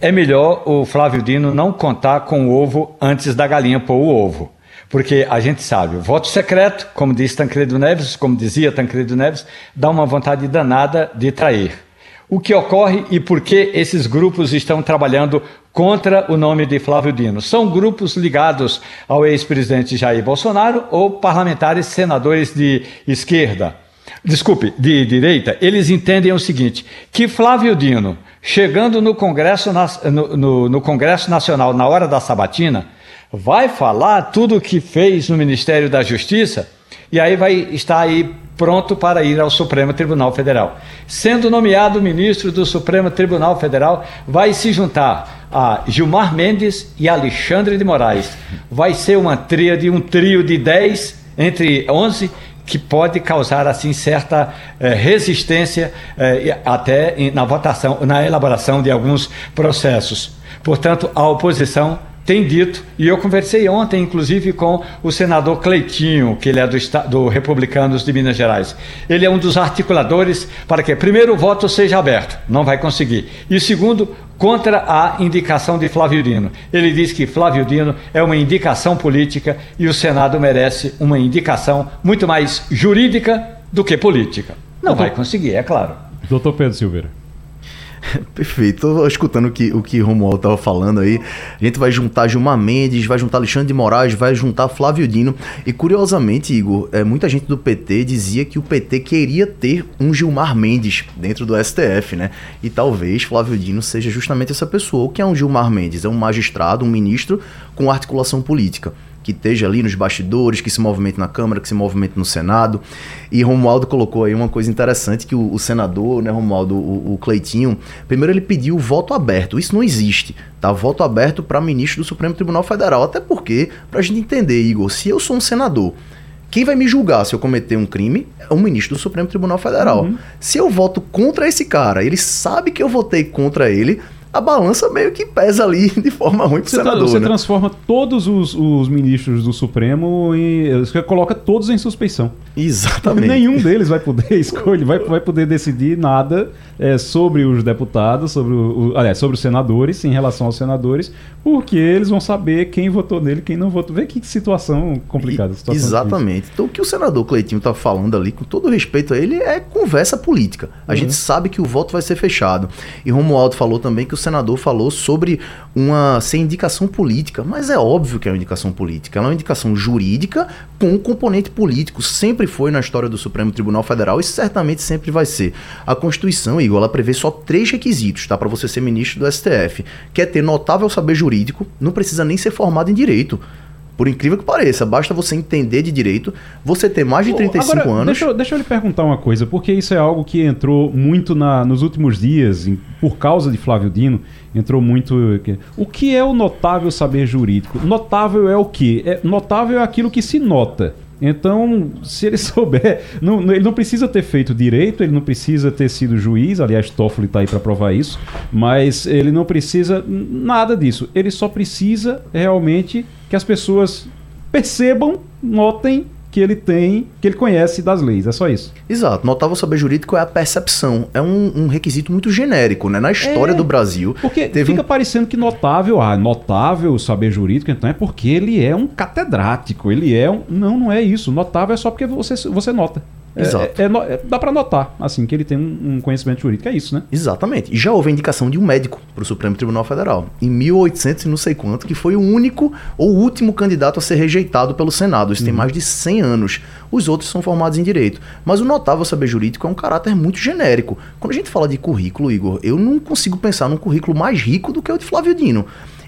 é melhor o Flávio Dino não contar com o ovo antes da galinha pôr o ovo. Porque a gente sabe, o voto secreto, como diz Tancredo Neves, como dizia Tancredo Neves, dá uma vontade danada de trair. O que ocorre e por que esses grupos estão trabalhando contra o nome de Flávio Dino? São grupos ligados ao ex-presidente Jair Bolsonaro ou parlamentares senadores de esquerda. Desculpe, de direita, eles entendem o seguinte: que Flávio Dino, chegando no Congresso, no, no, no Congresso Nacional na hora da sabatina, vai falar tudo o que fez no Ministério da Justiça e aí vai estar aí pronto para ir ao Supremo Tribunal Federal. Sendo nomeado ministro do Supremo Tribunal Federal, vai se juntar a Gilmar Mendes e Alexandre de Moraes. Vai ser uma tríade, um trio de 10 entre 11 que pode causar assim certa eh, resistência eh, até na votação, na elaboração de alguns processos. Portanto, a oposição tem dito, e eu conversei ontem, inclusive, com o senador Cleitinho, que ele é do, do Republicanos de Minas Gerais. Ele é um dos articuladores para que, primeiro, o voto seja aberto, não vai conseguir. E segundo, contra a indicação de Flávio Dino. Ele diz que Flávio Dino é uma indicação política e o Senado merece uma indicação muito mais jurídica do que política. Não vai conseguir, é claro. Doutor Pedro Silveira. Perfeito. Tô escutando o que o que Romualdo estava falando aí. A gente vai juntar Gilmar Mendes, vai juntar Alexandre de Moraes, vai juntar Flávio Dino. E curiosamente, Igor, é, muita gente do PT dizia que o PT queria ter um Gilmar Mendes dentro do STF, né? E talvez Flávio Dino seja justamente essa pessoa. O que é um Gilmar Mendes? É um magistrado, um ministro com articulação política que esteja ali nos bastidores, que se movimente na Câmara, que se movimente no Senado. E Romualdo colocou aí uma coisa interessante, que o, o senador, né, Romualdo, o, o, Cleitinho, primeiro ele pediu voto aberto. Isso não existe, tá? Voto aberto para ministro do Supremo Tribunal Federal. Até porque, para a gente entender, Igor, se eu sou um senador quem vai me julgar se eu cometer um crime é o ministro do Supremo Tribunal Federal. Uhum. Se eu voto contra esse cara, ele sabe que eu votei contra ele, a balança meio que pesa ali de forma ruim pro você senador. Você né? transforma todos os, os, ministros do Supremo em. Você coloca todos em suspeição. Exatamente. Nenhum deles vai poder escolher, vai, vai poder decidir nada é, sobre os deputados, sobre, o, o, aliás, sobre os senadores, em relação aos senadores, porque eles vão saber quem votou nele quem não votou. Vê que situação complicada. Situação exatamente. Difícil. Então o que o senador Cleitinho está falando ali, com todo respeito a ele, é conversa política. A uhum. gente sabe que o voto vai ser fechado. E Romualdo falou também que o senador falou sobre uma ser indicação política, mas é óbvio que é uma indicação política. Ela é uma indicação jurídica com um componente político. Sempre foi na história do Supremo Tribunal Federal e certamente sempre vai ser. A Constituição, Igor, ela prevê só três requisitos, tá? Para você ser ministro do STF. Que é ter notável saber jurídico, não precisa nem ser formado em direito. Por incrível que pareça, basta você entender de direito, você ter mais de 35 Agora, anos. Deixa eu, deixa eu lhe perguntar uma coisa, porque isso é algo que entrou muito na, nos últimos dias, em, por causa de Flávio Dino, entrou muito. O que é o notável saber jurídico? Notável é o quê? É, notável é aquilo que se nota. Então, se ele souber, não, ele não precisa ter feito direito, ele não precisa ter sido juiz, aliás, Toffoli está aí para provar isso, mas ele não precisa nada disso. Ele só precisa realmente que as pessoas percebam, notem que ele tem, que ele conhece das leis. É só isso. Exato. Notável saber jurídico é a percepção. É um, um requisito muito genérico, né? Na história é, do Brasil. Porque fica um... parecendo que notável, ah, notável saber jurídico, então é porque ele é um catedrático. Ele é um. Não, não é isso. Notável é só porque você, você nota. É, Exato. É, é, dá para notar, assim, que ele tem um, conhecimento jurídico. É isso, né? Exatamente. E já houve a indicação de um médico para o Supremo Tribunal Federal, em 1800 e não sei quanto, que foi o único ou último candidato a ser rejeitado pelo Senado. Isso uhum. tem mais de 100 anos. Os outros são formados em direito. Mas o notável saber jurídico é um caráter muito genérico. Quando a gente fala de currículo, Igor, eu não consigo pensar num currículo mais rico do que o de Flávio Dino.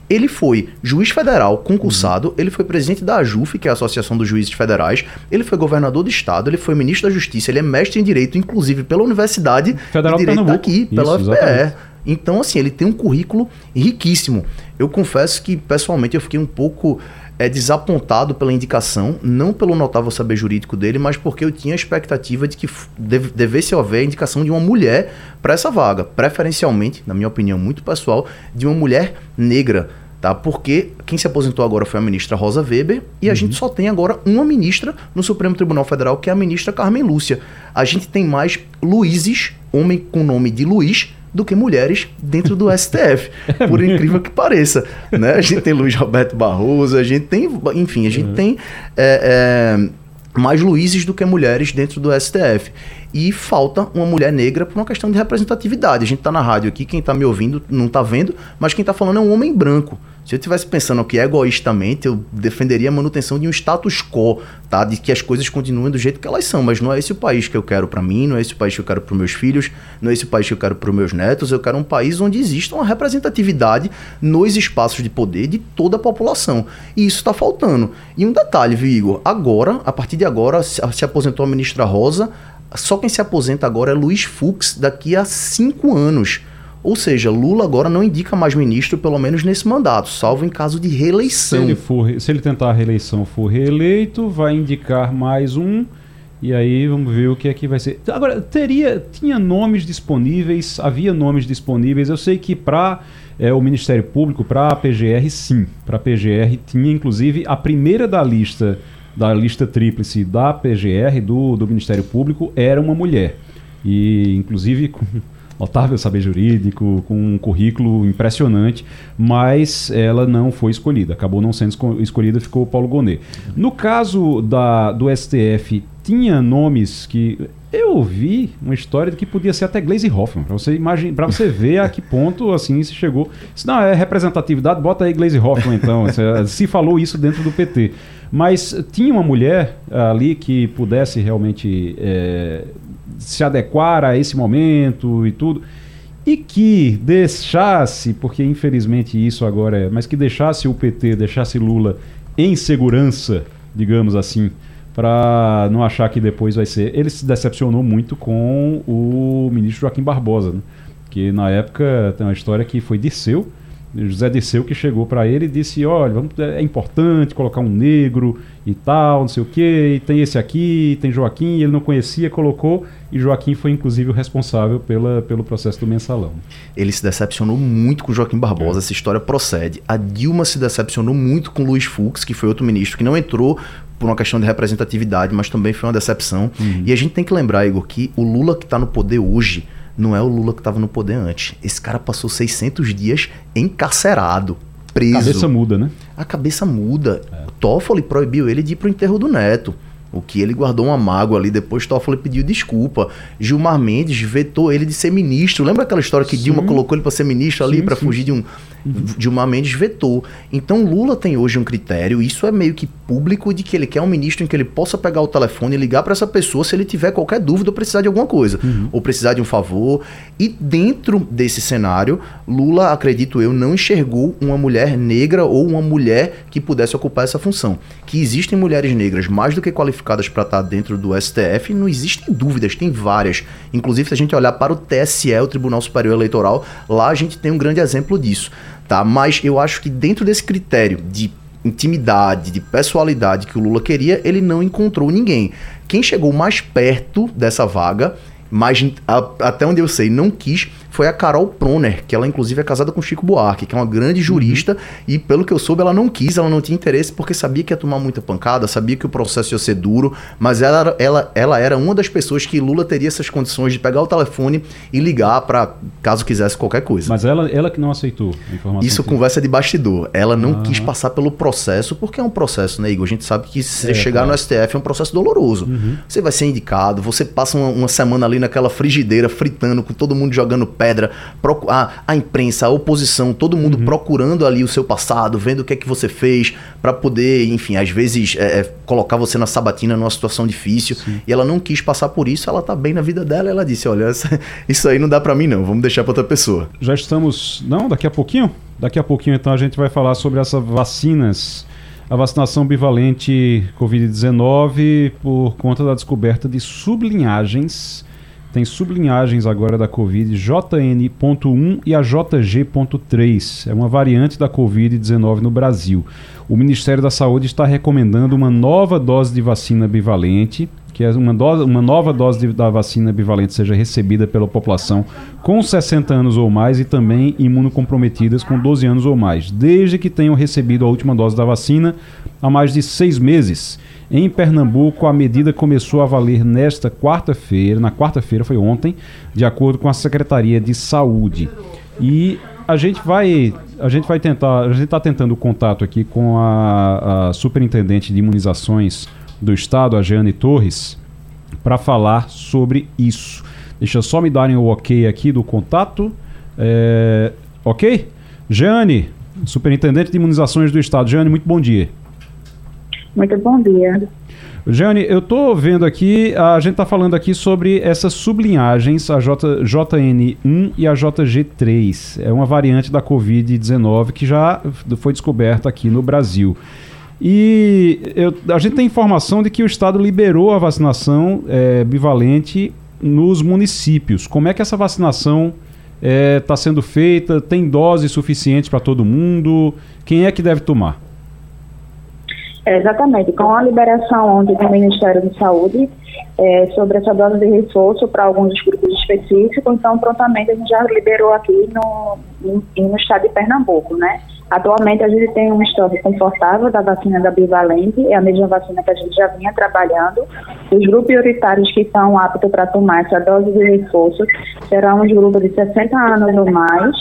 Ele foi juiz federal concursado, uhum. ele foi presidente da AJUF, que é a Associação dos Juízes Federais, ele foi governador do estado, ele foi ministro da Justiça, ele é mestre em Direito, inclusive pela Universidade Federal de Direito daqui, pela Isso, UFPE. Então, assim, ele tem um currículo riquíssimo. Eu confesso que, pessoalmente, eu fiquei um pouco é, desapontado pela indicação, não pelo notável saber jurídico dele, mas porque eu tinha a expectativa de que deve, devesse haver a indicação de uma mulher para essa vaga, preferencialmente, na minha opinião muito pessoal, de uma mulher negra. Tá? Porque quem se aposentou agora foi a ministra Rosa Weber e a uhum. gente só tem agora uma ministra no Supremo Tribunal Federal, que é a ministra Carmen Lúcia. A gente tem mais Luizes, homem com nome de Luiz, do que mulheres dentro do STF, por incrível que pareça. Né? A gente tem Luiz Roberto Barroso, a gente tem, enfim, a gente uhum. tem é, é, mais Luizes do que mulheres dentro do STF. E falta uma mulher negra por uma questão de representatividade. A gente está na rádio aqui, quem está me ouvindo não está vendo, mas quem está falando é um homem branco. Se eu estivesse pensando que egoístamente, eu defenderia a manutenção de um status quo, tá? De que as coisas continuem do jeito que elas são, mas não é esse o país que eu quero para mim, não é esse o país que eu quero para meus filhos, não é esse o país que eu quero para meus netos, eu quero um país onde exista uma representatividade nos espaços de poder de toda a população. E isso está faltando. E um detalhe, viu? Agora, a partir de agora, se aposentou a ministra Rosa, só quem se aposenta agora é Luiz Fux daqui a cinco anos. Ou seja, Lula agora não indica mais ministro, pelo menos nesse mandato, salvo em caso de reeleição. Se ele, for, se ele tentar a reeleição for reeleito, vai indicar mais um. E aí vamos ver o que é que vai ser. Agora, teria, tinha nomes disponíveis, havia nomes disponíveis. Eu sei que para é, o Ministério Público, para a PGR, sim. Para a PGR tinha, inclusive, a primeira da lista, da lista tríplice da PGR, do, do Ministério Público, era uma mulher. E, inclusive, com notável saber jurídico, com um currículo impressionante, mas ela não foi escolhida. Acabou não sendo escolhida, ficou o Paulo Gonet. No caso da, do STF, tinha nomes que eu ouvi uma história de que podia ser até Glaze Hoffman, para você para você ver a que ponto assim se chegou. Se não é representatividade, bota aí Glaze Hoffman então. se falou isso dentro do PT. Mas tinha uma mulher ali que pudesse realmente é, se adequar a esse momento e tudo. E que deixasse, porque infelizmente isso agora é, mas que deixasse o PT, deixasse Lula em segurança, digamos assim, para não achar que depois vai ser. Ele se decepcionou muito com o ministro Joaquim Barbosa, né? que na época tem uma história que foi Disseu, José Disseu que chegou para ele e disse: Olha, vamos, é importante colocar um negro e tal, não sei o quê, e tem esse aqui, tem Joaquim, ele não conhecia, colocou, e Joaquim foi inclusive o responsável pela, pelo processo do mensalão. Ele se decepcionou muito com Joaquim Barbosa, é. essa história procede. A Dilma se decepcionou muito com Luiz Fux, que foi outro ministro que não entrou por uma questão de representatividade, mas também foi uma decepção. Uhum. E a gente tem que lembrar, Igor, que o Lula que está no poder hoje não é o Lula que estava no poder antes. Esse cara passou 600 dias encarcerado, preso. A cabeça muda, né? A cabeça muda. É. Toffoli proibiu ele de ir pro enterro do neto. O que ele guardou uma mágoa ali, depois Toffoli pediu desculpa. Gilmar Mendes vetou ele de ser ministro. Lembra aquela história que sim. Dilma colocou ele para ser ministro ali para fugir de um Dilma Mendes vetou. Então Lula tem hoje um critério, isso é meio que público, de que ele quer um ministro em que ele possa pegar o telefone e ligar para essa pessoa se ele tiver qualquer dúvida ou precisar de alguma coisa, uhum. ou precisar de um favor. E dentro desse cenário, Lula, acredito eu, não enxergou uma mulher negra ou uma mulher que pudesse ocupar essa função. Que existem mulheres negras mais do que qualificadas para estar dentro do STF, não existem dúvidas, tem várias. Inclusive, se a gente olhar para o TSE, o Tribunal Superior Eleitoral, lá a gente tem um grande exemplo disso tá? Mas eu acho que dentro desse critério de intimidade, de pessoalidade que o Lula queria, ele não encontrou ninguém. Quem chegou mais perto dessa vaga, mas até onde eu sei, não quis, foi a Carol Proner, que ela inclusive é casada com Chico Buarque, que é uma grande uhum. jurista, uhum. e pelo que eu soube, ela não quis, ela não tinha interesse, porque sabia que ia tomar muita pancada, sabia que o processo ia ser duro, mas ela, ela, ela era uma das pessoas que Lula teria essas condições de pegar o telefone e ligar para caso quisesse qualquer coisa. Mas ela, ela que não aceitou a informação. Isso que... conversa de bastidor. Ela não ah. quis passar pelo processo, porque é um processo, né, Igor? A gente sabe que se é, chegar claro. no STF é um processo doloroso. Uhum. Você vai ser indicado, você passa uma, uma semana ali naquela frigideira, fritando, com todo mundo jogando pedra, a, a imprensa, a oposição, todo mundo uhum. procurando ali o seu passado, vendo o que é que você fez, para poder, enfim, às vezes é, é, colocar você na sabatina numa situação difícil. Sim. E ela não quis passar por isso, ela tá bem na vida dela. ela disse: Olha, essa, isso aí não dá para mim, não, vamos deixar para outra pessoa. Já estamos. Não, daqui a pouquinho? Daqui a pouquinho, então, a gente vai falar sobre essas vacinas a vacinação bivalente Covid-19 por conta da descoberta de sublinhagens tem sublinhagens agora da Covid JN.1 e a JG.3. É uma variante da Covid-19 no Brasil. O Ministério da Saúde está recomendando uma nova dose de vacina bivalente, que é uma, dose, uma nova dose de, da vacina bivalente seja recebida pela população com 60 anos ou mais e também imunocomprometidas com 12 anos ou mais, desde que tenham recebido a última dose da vacina há mais de seis meses Em Pernambuco, a medida começou a valer nesta quarta-feira, na quarta-feira foi ontem, de acordo com a Secretaria de Saúde. E a gente vai, a gente vai tentar, a gente está tentando contato aqui com a, a superintendente de imunizações do estado, a Jeane Torres, para falar sobre isso. Deixa só me darem o ok aqui do contato. É, ok? Jeane, superintendente de imunizações do estado. Jeane, muito bom dia. Muito bom dia. Jane, eu estou vendo aqui, a gente está falando aqui sobre essas sublinhagens, a J, JN1 e a JG3. É uma variante da Covid-19 que já foi descoberta aqui no Brasil. E eu, a gente tem informação de que o Estado liberou a vacinação é, bivalente nos municípios. Como é que essa vacinação está é, tá sendo feita? Tem doses suficientes para todo mundo? Quem é que deve tomar? Exatamente, com a liberação ontem do Ministério da Saúde é, sobre essa dose de reforço para alguns grupos específicos, então prontamente a gente já liberou aqui no, no, estado de Pernambuco, né? Atualmente a gente tem um estoque confortável da vacina da bivalente, é a mesma vacina que a gente já vinha trabalhando. Os grupos prioritários que estão aptos para tomar essa dose de reforço serão os grupos de 60 anos ou mais,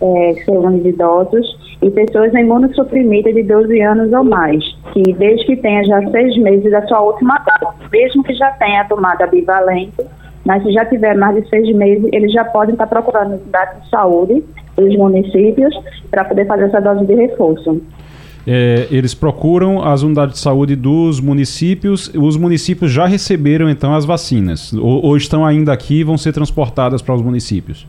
é, segundo idosos, e pessoas imunossuprimidas de 12 anos ou mais, que desde que tenha já seis meses da sua última dose, mesmo que já tenha tomado a bivalente, mas se já tiver mais de seis meses, eles já podem estar procurando unidades de saúde dos municípios para poder fazer essa dose de reforço. É, eles procuram as unidades de saúde dos municípios. Os municípios já receberam então as vacinas ou, ou estão ainda aqui e vão ser transportadas para os municípios?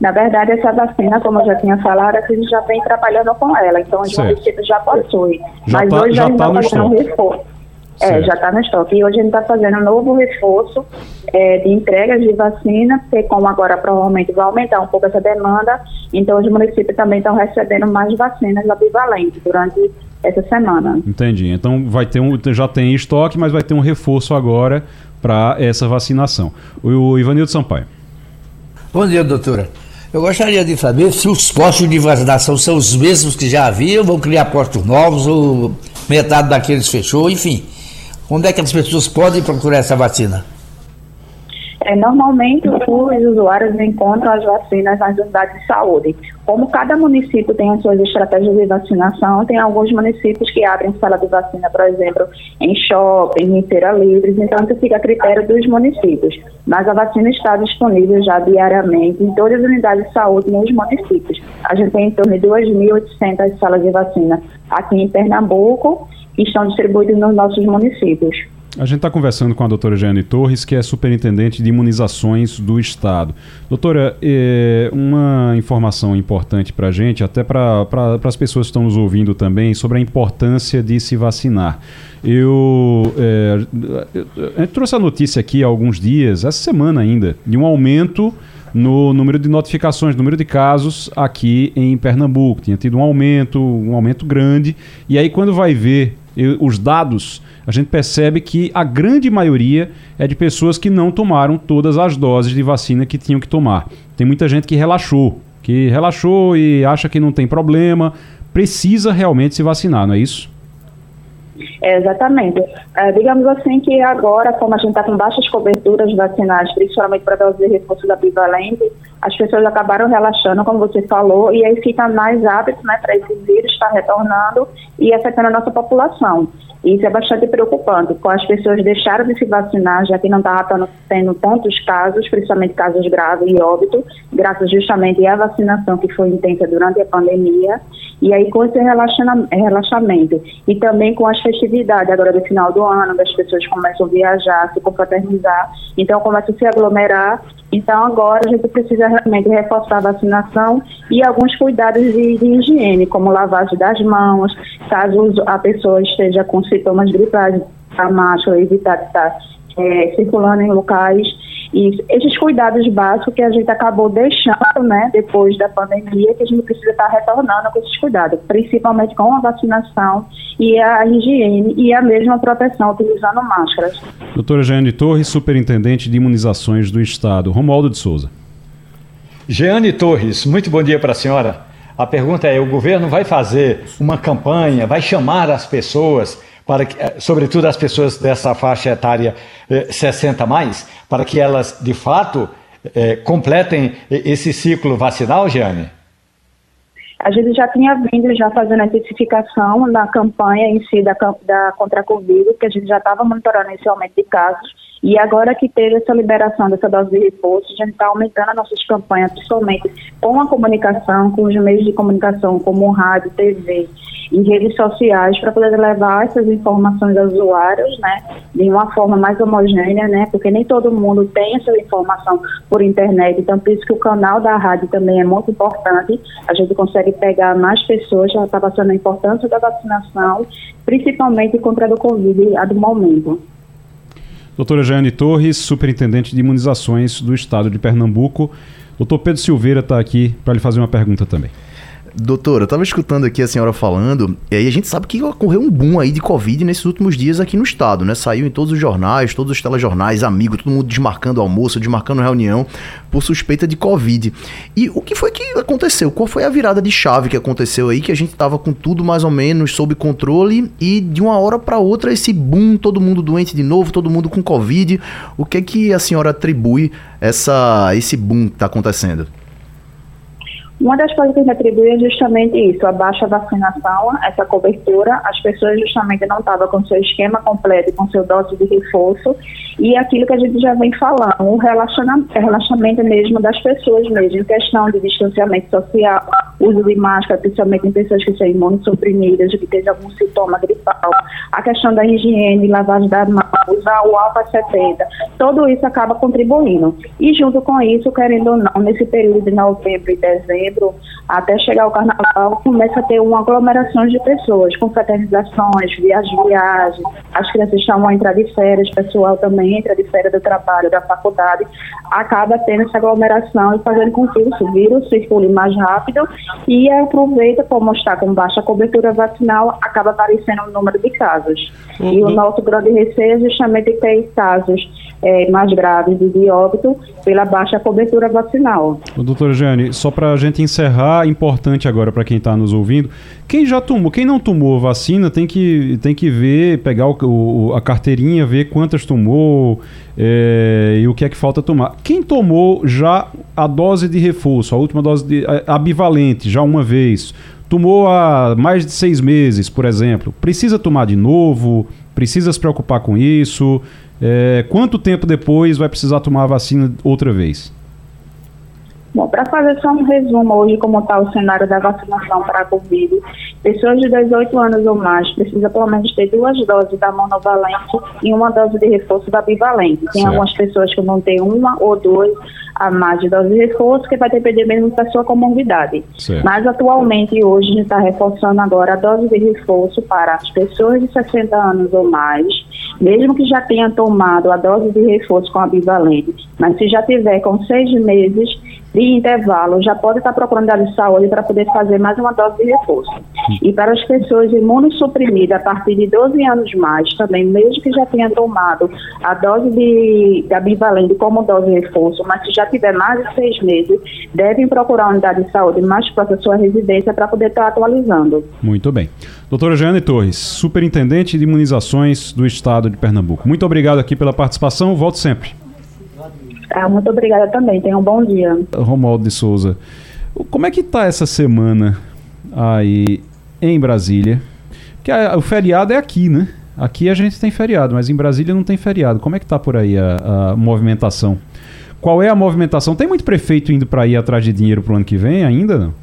Na verdade, essa vacina, como eu já tinha falado, a gente já vem trabalhando com ela, então os municípios já possuem. Já mas tá, hoje já a gente está tá fazendo um reforço. É, já está no estoque. E hoje a gente está fazendo um novo reforço é, de entregas de vacina, porque como agora provavelmente vai aumentar um pouco essa demanda, então os municípios também estão recebendo mais vacinas abivalentes durante essa semana. Entendi. Então vai ter um, já tem estoque, mas vai ter um reforço agora para essa vacinação. O, o Ivanildo Sampaio. Bom dia, doutora. Eu gostaria de saber se os postos de vacinação são os mesmos que já havia, vão criar postos novos, ou metade daqueles fechou, enfim. Onde é que as pessoas podem procurar essa vacina? É, normalmente, os usuários encontram as vacinas nas unidades de saúde. Como cada município tem as suas estratégias de vacinação, tem alguns municípios que abrem sala de vacina, por exemplo, em shopping, em feira livres, então isso fica a critério dos municípios. Mas a vacina está disponível já diariamente em todas as unidades de saúde nos municípios. A gente tem em torno de 2.800 salas de vacina aqui em Pernambuco, que estão distribuídas nos nossos municípios. A gente está conversando com a doutora Jane Torres, que é superintendente de imunizações do Estado. Doutora, é, uma informação importante para a gente, até para as pessoas que estão nos ouvindo também, sobre a importância de se vacinar. Eu, é, eu trouxe a notícia aqui há alguns dias, essa semana ainda, de um aumento no número de notificações, número de casos aqui em Pernambuco. Tinha tido um aumento, um aumento grande. E aí, quando vai ver os dados, a gente percebe que a grande maioria é de pessoas que não tomaram todas as doses de vacina que tinham que tomar. Tem muita gente que relaxou, que relaxou e acha que não tem problema, precisa realmente se vacinar, não é isso? É, exatamente. É, digamos assim que agora, como a gente está com baixas coberturas vacinais, principalmente para dose de reforço da bivalente, as pessoas acabaram relaxando, como você falou, e aí fica mais hábito né, para esse vírus estar retornando e afetando a nossa população. Isso é bastante preocupante, com as pessoas deixaram de se vacinar, já que não estava tendo tantos casos, principalmente casos graves e óbito, graças justamente à vacinação que foi intensa durante a pandemia. E aí com esse relaxamento e também com as festividades agora do final do ano, as pessoas começam a viajar, se confraternizar, então começam a se aglomerar. Então agora a gente precisa realmente reforçar a vacinação e alguns cuidados de, de higiene, como lavagem das mãos, caso a pessoa esteja com sintomas gripais, a máscara, evitar estar é, circulando em locais e esses cuidados básicos que a gente acabou deixando, né, depois da pandemia, que a gente precisa estar retornando com esses cuidados, principalmente com a vacinação e a higiene e a mesma proteção utilizando máscaras. Doutora Jeane Torres, superintendente de imunizações do Estado. Romualdo de Souza. Jeane Torres, muito bom dia para a senhora. A pergunta é: o governo vai fazer uma campanha, vai chamar as pessoas para que, eh, sobretudo as pessoas dessa faixa etária 60 mais, para que elas de fato completem esse ciclo vacinal, Jeane? A gente já tinha vindo já fazendo a intensificação na campanha em si da, da contra a Covid, que a gente já estava monitorando esse aumento de casos. E agora que teve essa liberação dessa dose de reforço, a gente está aumentando as nossas campanhas, principalmente com a comunicação, com os meios de comunicação, como rádio, TV e redes sociais, para poder levar essas informações aos usuários, né, de uma forma mais homogênea, né, porque nem todo mundo tem essa informação por internet, então por isso que o canal da rádio também é muito importante, a gente consegue pegar mais pessoas, já está passando a importância da vacinação, principalmente contra a do Covid, a do momento. Doutora Jane Torres, superintendente de imunizações do estado de Pernambuco. Doutor Pedro Silveira está aqui para lhe fazer uma pergunta também. Doutora, eu estava escutando aqui a senhora falando, e aí a gente sabe que ocorreu um boom aí de Covid nesses últimos dias aqui no estado, né? Saiu em todos os jornais, todos os telejornais, amigos, todo mundo desmarcando almoço, desmarcando reunião por suspeita de Covid. E o que foi que aconteceu? Qual foi a virada de chave que aconteceu aí, que a gente estava com tudo mais ou menos sob controle e de uma hora para outra esse boom, todo mundo doente de novo, todo mundo com Covid. O que é que a senhora atribui essa, esse boom que está acontecendo? Uma das coisas que a gente atribui é justamente isso, a baixa vacinação, essa cobertura, as pessoas justamente não estavam com seu esquema completo, com seu dose de reforço, e aquilo que a gente já vem falando, o relaxamento, relaxamento mesmo das pessoas mesmo, questão de distanciamento social, uso de máscara, principalmente em pessoas que são imunossuprimidas, que têm algum sintoma gripal, a questão da higiene, lavagem das mãos, usar o álcool 70, tudo isso acaba contribuindo. E junto com isso, querendo ou não, nesse período de novembro e dezembro, dezembro até chegar o carnaval, começa a ter uma aglomeração de pessoas, com fraternizações, viagens, viagens. As crianças chamam a entrar de férias, o pessoal também entra de férias do trabalho, da faculdade. Acaba tendo essa aglomeração e fazendo com que o vírus circule mais rápido e aproveita para mostrar com baixa cobertura vacinal, acaba aparecendo o um número de casos. Uhum. E o nosso grande receio é justamente ter casos é, mais graves de óbito pela baixa cobertura vacinal. Doutora Jane, só para a gente encerrar, importante agora para quem está nos ouvindo, quem já tomou, quem não tomou vacina tem que, tem que ver, pegar o, o, a carteirinha, ver quantas tomou é, e o que é que falta tomar. Quem tomou já a dose de reforço, a última dose de, a, já uma vez, tomou há mais de seis meses, por exemplo, precisa tomar de novo? Precisa se preocupar com isso? É, quanto tempo depois vai precisar tomar a vacina outra vez? Bom, para fazer só um resumo hoje como está o cenário da vacinação para a Covid, pessoas de 18 anos ou mais precisam pelo menos ter duas doses da monovalente e uma dose de reforço da bivalente. Tem certo. algumas pessoas que vão ter uma ou duas a mais de dose de reforço, que vai depender mesmo da sua comorbidade. Certo. Mas atualmente, hoje, a gente está reforçando agora a dose de reforço para as pessoas de 60 anos ou mais, mesmo que já tenha tomado a dose de reforço com a bivalente, mas se já tiver com seis meses de intervalo, já pode estar procurando a de saúde para poder fazer mais uma dose de reforço. E para as pessoas imunossuprimidas a partir de 12 anos mais, também, mesmo que já tenha tomado a dose de, da bivalente como dose de reforço, mas se já tiver mais de seis meses, devem procurar a unidade de saúde mais próxima da sua residência para poder estar atualizando. Muito bem. Doutora Jeane Torres, superintendente de imunizações do estado de Pernambuco. Muito obrigado aqui pela participação. Volto sempre. Ah, muito obrigada também. Tenha um bom dia. Romualdo de Souza, como é que está essa semana aí em Brasília? Que o feriado é aqui, né? Aqui a gente tem feriado, mas em Brasília não tem feriado. Como é que está por aí a, a movimentação? Qual é a movimentação? Tem muito prefeito indo para ir atrás de dinheiro para o ano que vem ainda? Não?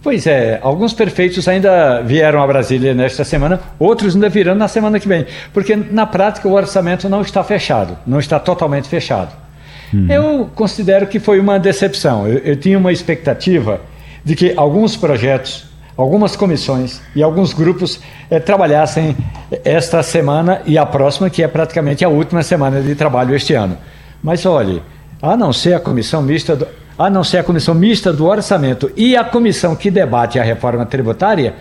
Pois é, alguns prefeitos ainda vieram a Brasília nesta semana, outros ainda virão na semana que vem, porque na prática o orçamento não está fechado, não está totalmente fechado. Eu considero que foi uma decepção. Eu, eu tinha uma expectativa de que alguns projetos, algumas comissões e alguns grupos eh, trabalhassem esta semana e a próxima, que é praticamente a última semana de trabalho este ano. Mas olhe, a não ser a comissão mista do, a não ser a comissão mista do orçamento e a comissão que debate a reforma tributária,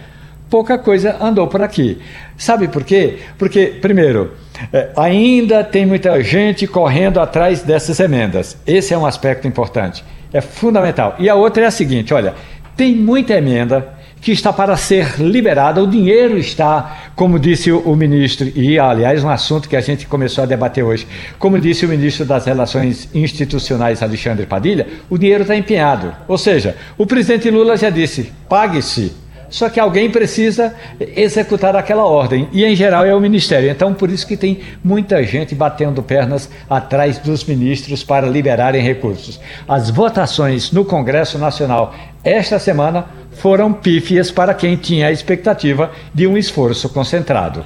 pouca coisa andou por aqui. Sabe por quê? Porque, primeiro, é, ainda tem muita gente correndo atrás dessas emendas. Esse é um aspecto importante. É fundamental. E a outra é a seguinte: olha, tem muita emenda que está para ser liberada. O dinheiro está, como disse o, ministro, e aliás, um assunto que a gente começou a debater hoje, como disse o ministro das Relações Institucionais, Alexandre Padilha, o dinheiro está empenhado. Ou seja, o presidente Lula já disse: pague-se só que alguém precisa executar aquela ordem, e em geral é o ministério. Então, por isso que tem muita gente batendo pernas atrás dos ministros para liberarem recursos. As votações no Congresso Nacional esta semana foram pífias para quem tinha a expectativa de um esforço concentrado.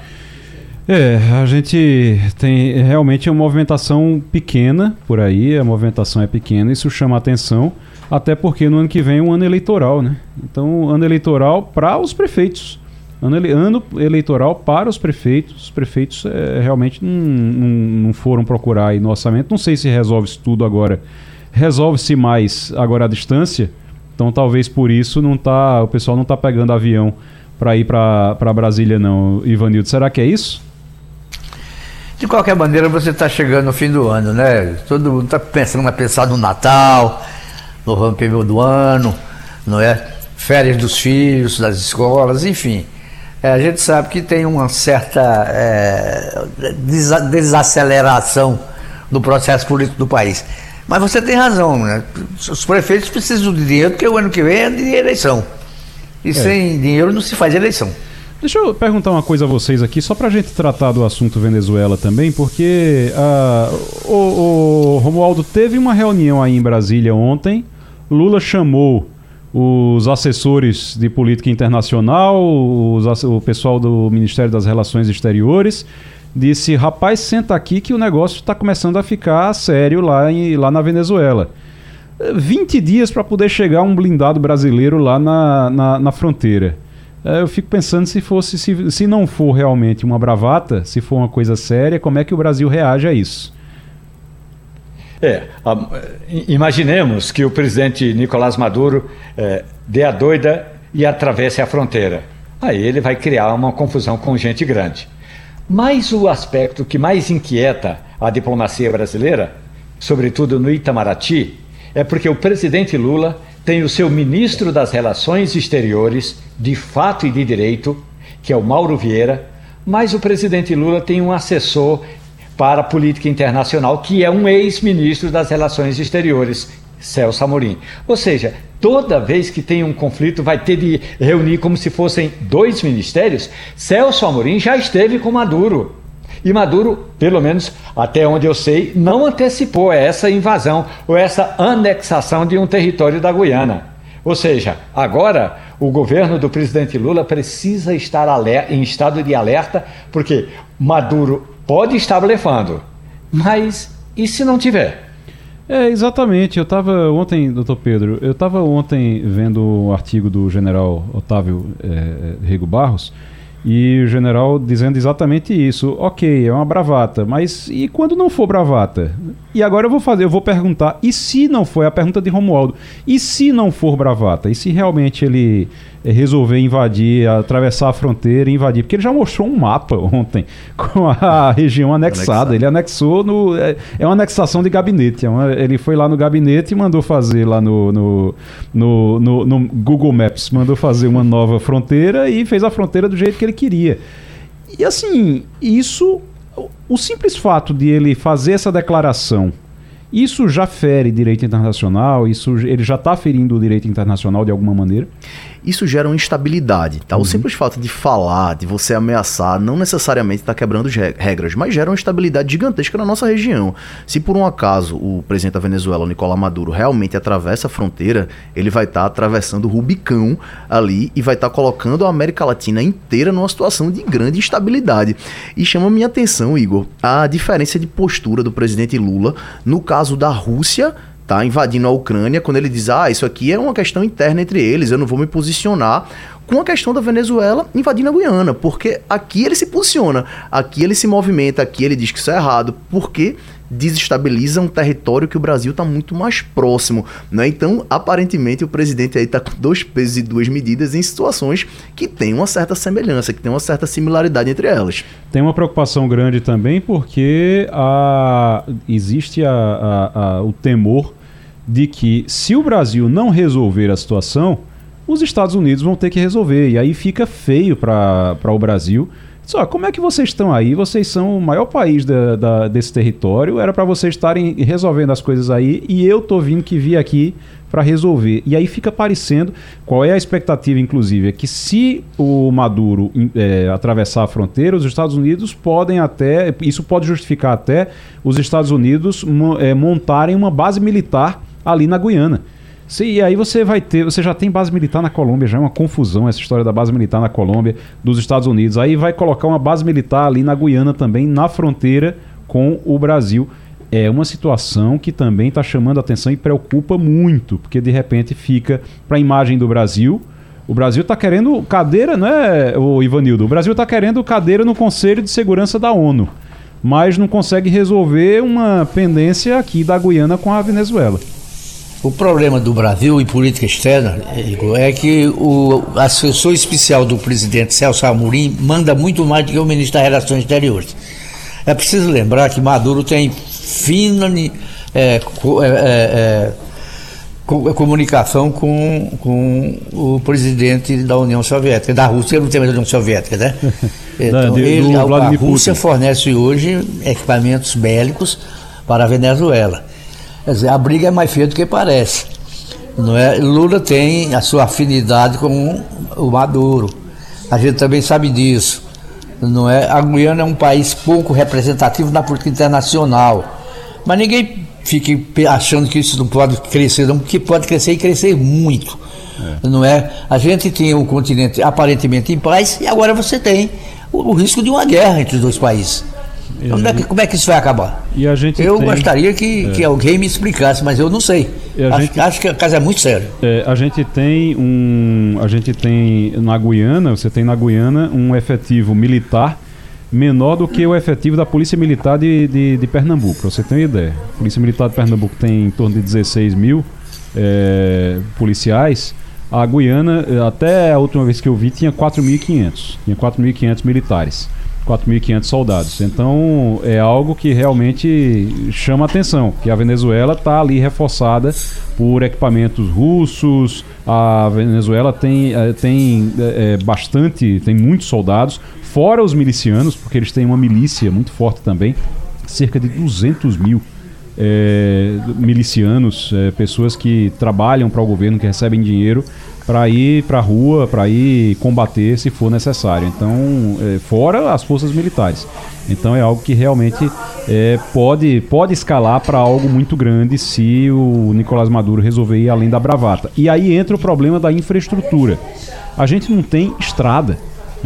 É, a gente tem realmente uma movimentação pequena por aí, a movimentação é pequena, isso chama atenção. Até porque no ano que vem é um ano eleitoral, né? Então, ano eleitoral para os prefeitos. Ano, ele, ano, eleitoral para os prefeitos. Os prefeitos é, realmente não, não, não, foram procurar aí no orçamento. Não sei se resolve isso tudo agora. Resolve-se mais agora à distância. Então, talvez por isso não tá, o pessoal não está pegando avião para ir para Brasília, não, Ivanildo. Será que é isso? De qualquer maneira, você está chegando no fim do ano, né? Todo mundo está pensando a pensar no Natal no rompimento do ano, não é? Férias dos filhos, das escolas, enfim. É, a gente sabe que tem uma certa é, desaceleração no processo político do país. Mas você tem razão, né? Os prefeitos precisam de dinheiro, porque o ano que vem é de eleição. E é. sem dinheiro não se faz eleição. Deixa eu perguntar uma coisa a vocês aqui, só para a gente tratar do assunto Venezuela também, porque uh, o, o Romualdo teve uma reunião aí em Brasília ontem Lula chamou os assessores de política internacional, os, o pessoal do Ministério das Relações Exteriores, disse: rapaz, senta aqui que o negócio está começando a ficar sério lá, em, lá na Venezuela. 20 dias para poder chegar um blindado brasileiro lá na, na, na fronteira. É, eu fico pensando se fosse, se, se não for realmente uma bravata, se for uma coisa séria, como é que o Brasil reage a isso? É, imaginemos que o presidente Nicolás Maduro é, dê a doida e atravesse a fronteira. Aí ele vai criar uma confusão com gente grande. Mas o aspecto que mais inquieta a diplomacia brasileira, sobretudo no Itamaraty, é porque o presidente Lula tem o seu ministro das Relações Exteriores, de fato e de direito, que é o Mauro Vieira, mas o presidente Lula tem um assessor para a política internacional, que é um ex-ministro das Relações Exteriores, Celso Amorim. Ou seja, toda vez que tem um conflito, vai ter de reunir como se fossem dois ministérios. Celso Amorim já esteve com Maduro. E Maduro, pelo menos até onde eu sei, não antecipou essa invasão ou essa anexação de um território da Guiana. Ou seja, agora o governo do presidente Lula precisa estar em estado de alerta, porque Maduro Pode estar blefando, mas e se não tiver? É, exatamente. Eu estava ontem, doutor Pedro, eu estava ontem vendo um artigo do general Otávio é, Rego Barros, e o general dizendo exatamente isso. Ok, é uma bravata, mas e quando não for bravata? E agora eu vou fazer, eu vou perguntar, e se não for, é a pergunta de Romualdo, e se não for bravata? E se realmente ele resolver invadir, atravessar a fronteira e invadir? Porque ele já mostrou um mapa ontem com a região anexada. Ele anexou no. É, é uma anexação de gabinete. É uma, ele foi lá no gabinete e mandou fazer lá no, no, no, no, no Google Maps, mandou fazer uma nova fronteira e fez a fronteira do jeito que ele queria. E assim, isso o simples fato de ele fazer essa declaração, isso já fere direito internacional? Isso ele já está ferindo o direito internacional de alguma maneira? isso gera uma instabilidade, tá? Uhum. O simples fato de falar, de você ameaçar, não necessariamente está quebrando regras, mas gera uma instabilidade gigantesca na nossa região. Se por um acaso o presidente da Venezuela, Nicolás Maduro, realmente atravessa a fronteira, ele vai estar tá atravessando o Rubicão ali e vai estar tá colocando a América Latina inteira numa situação de grande instabilidade. E chama minha atenção, Igor, a diferença de postura do presidente Lula no caso da Rússia tá invadindo a Ucrânia, quando ele diz, ah, isso aqui é uma questão interna entre eles, eu não vou me posicionar com a questão da Venezuela invadindo a Guiana, porque aqui ele se posiciona, aqui ele se movimenta, aqui ele diz que isso é errado, porque desestabiliza um território que o Brasil está muito mais próximo. Né? Então, aparentemente, o presidente aí está com dois pesos e duas medidas em situações que têm uma certa semelhança, que tem uma certa similaridade entre elas. Tem uma preocupação grande também porque a, existe a, a, o temor de que se o Brasil não resolver a situação, os Estados Unidos vão ter que resolver. E aí fica feio para o Brasil. Só, como é que vocês estão aí? Vocês são o maior país da, da, desse território, era para vocês estarem resolvendo as coisas aí, e eu tô vindo que vi aqui para resolver. E aí fica parecendo, qual é a expectativa, inclusive, é que se o Maduro é, atravessar a fronteira, os Estados Unidos podem até, isso pode justificar até os Estados Unidos é, montarem uma base militar ali na Guiana. Sim, e aí você vai ter, você já tem base militar na Colômbia, já é uma confusão essa história da base militar na Colômbia, dos Estados Unidos. Aí vai colocar uma base militar ali na Guiana também, na fronteira com o Brasil. É uma situação que também está chamando atenção e preocupa muito, porque de repente fica para a imagem do Brasil. O Brasil está querendo cadeira, né, o Ivanildo? O Brasil está querendo cadeira no Conselho de Segurança da ONU, mas não consegue resolver uma pendência aqui da Guiana com a Venezuela. O problema do Brasil em política externa, Igor, é que o assessor especial do presidente Celso Amorim manda muito mais do que o ministro das Relações Exteriores. É preciso lembrar que Maduro tem fina é, é, é, comunicação com, com o presidente da União Soviética, da Rússia, não tem mais União Soviética, né? Então, ele, a, a Rússia fornece hoje equipamentos bélicos para a Venezuela. Quer dizer, a briga é mais feia do que parece. Não é? Lula tem a sua afinidade com o Maduro. A gente também sabe disso. Não é? A Guiana é um país pouco representativo na política internacional. Mas ninguém fique achando que isso não pode crescer, não, porque pode crescer e crescer muito. É. Não é? A gente tinha um continente aparentemente em paz e agora você tem o, o risco de uma guerra entre os dois países. Como é, que, como é, que, isso vai acabar? E a gente eu tem... gostaria que, é. que alguém me explicasse, mas eu não sei. Acho, gente... acho, que a casa é muito séria. É, a gente tem um. A gente tem na Guiana, você tem na Guiana um efetivo militar menor do que o efetivo da Polícia Militar de, de, de Pernambuco, para você ter uma ideia. A Polícia Militar de Pernambuco tem em torno de 16 mil é, policiais. A Guiana, até a última vez que eu vi, tinha 4.500. Tinha 4.500 militares. 4.500 soldados. Então é algo que realmente chama atenção, que a Venezuela está ali reforçada por equipamentos russos. A Venezuela tem, eh, tem é, bastante, tem muitos soldados, fora os milicianos, porque eles têm uma milícia muito forte também, cerca de 200 mil. É, milicianos, é, pessoas que trabalham para o governo, que recebem dinheiro para ir para a rua, para ir combater se for necessário. Então, é, fora as forças militares. Então é algo que realmente é, pode, pode escalar para algo muito grande se o Nicolás Maduro resolver ir além da bravata. E aí entra o problema da infraestrutura. A gente não tem estrada.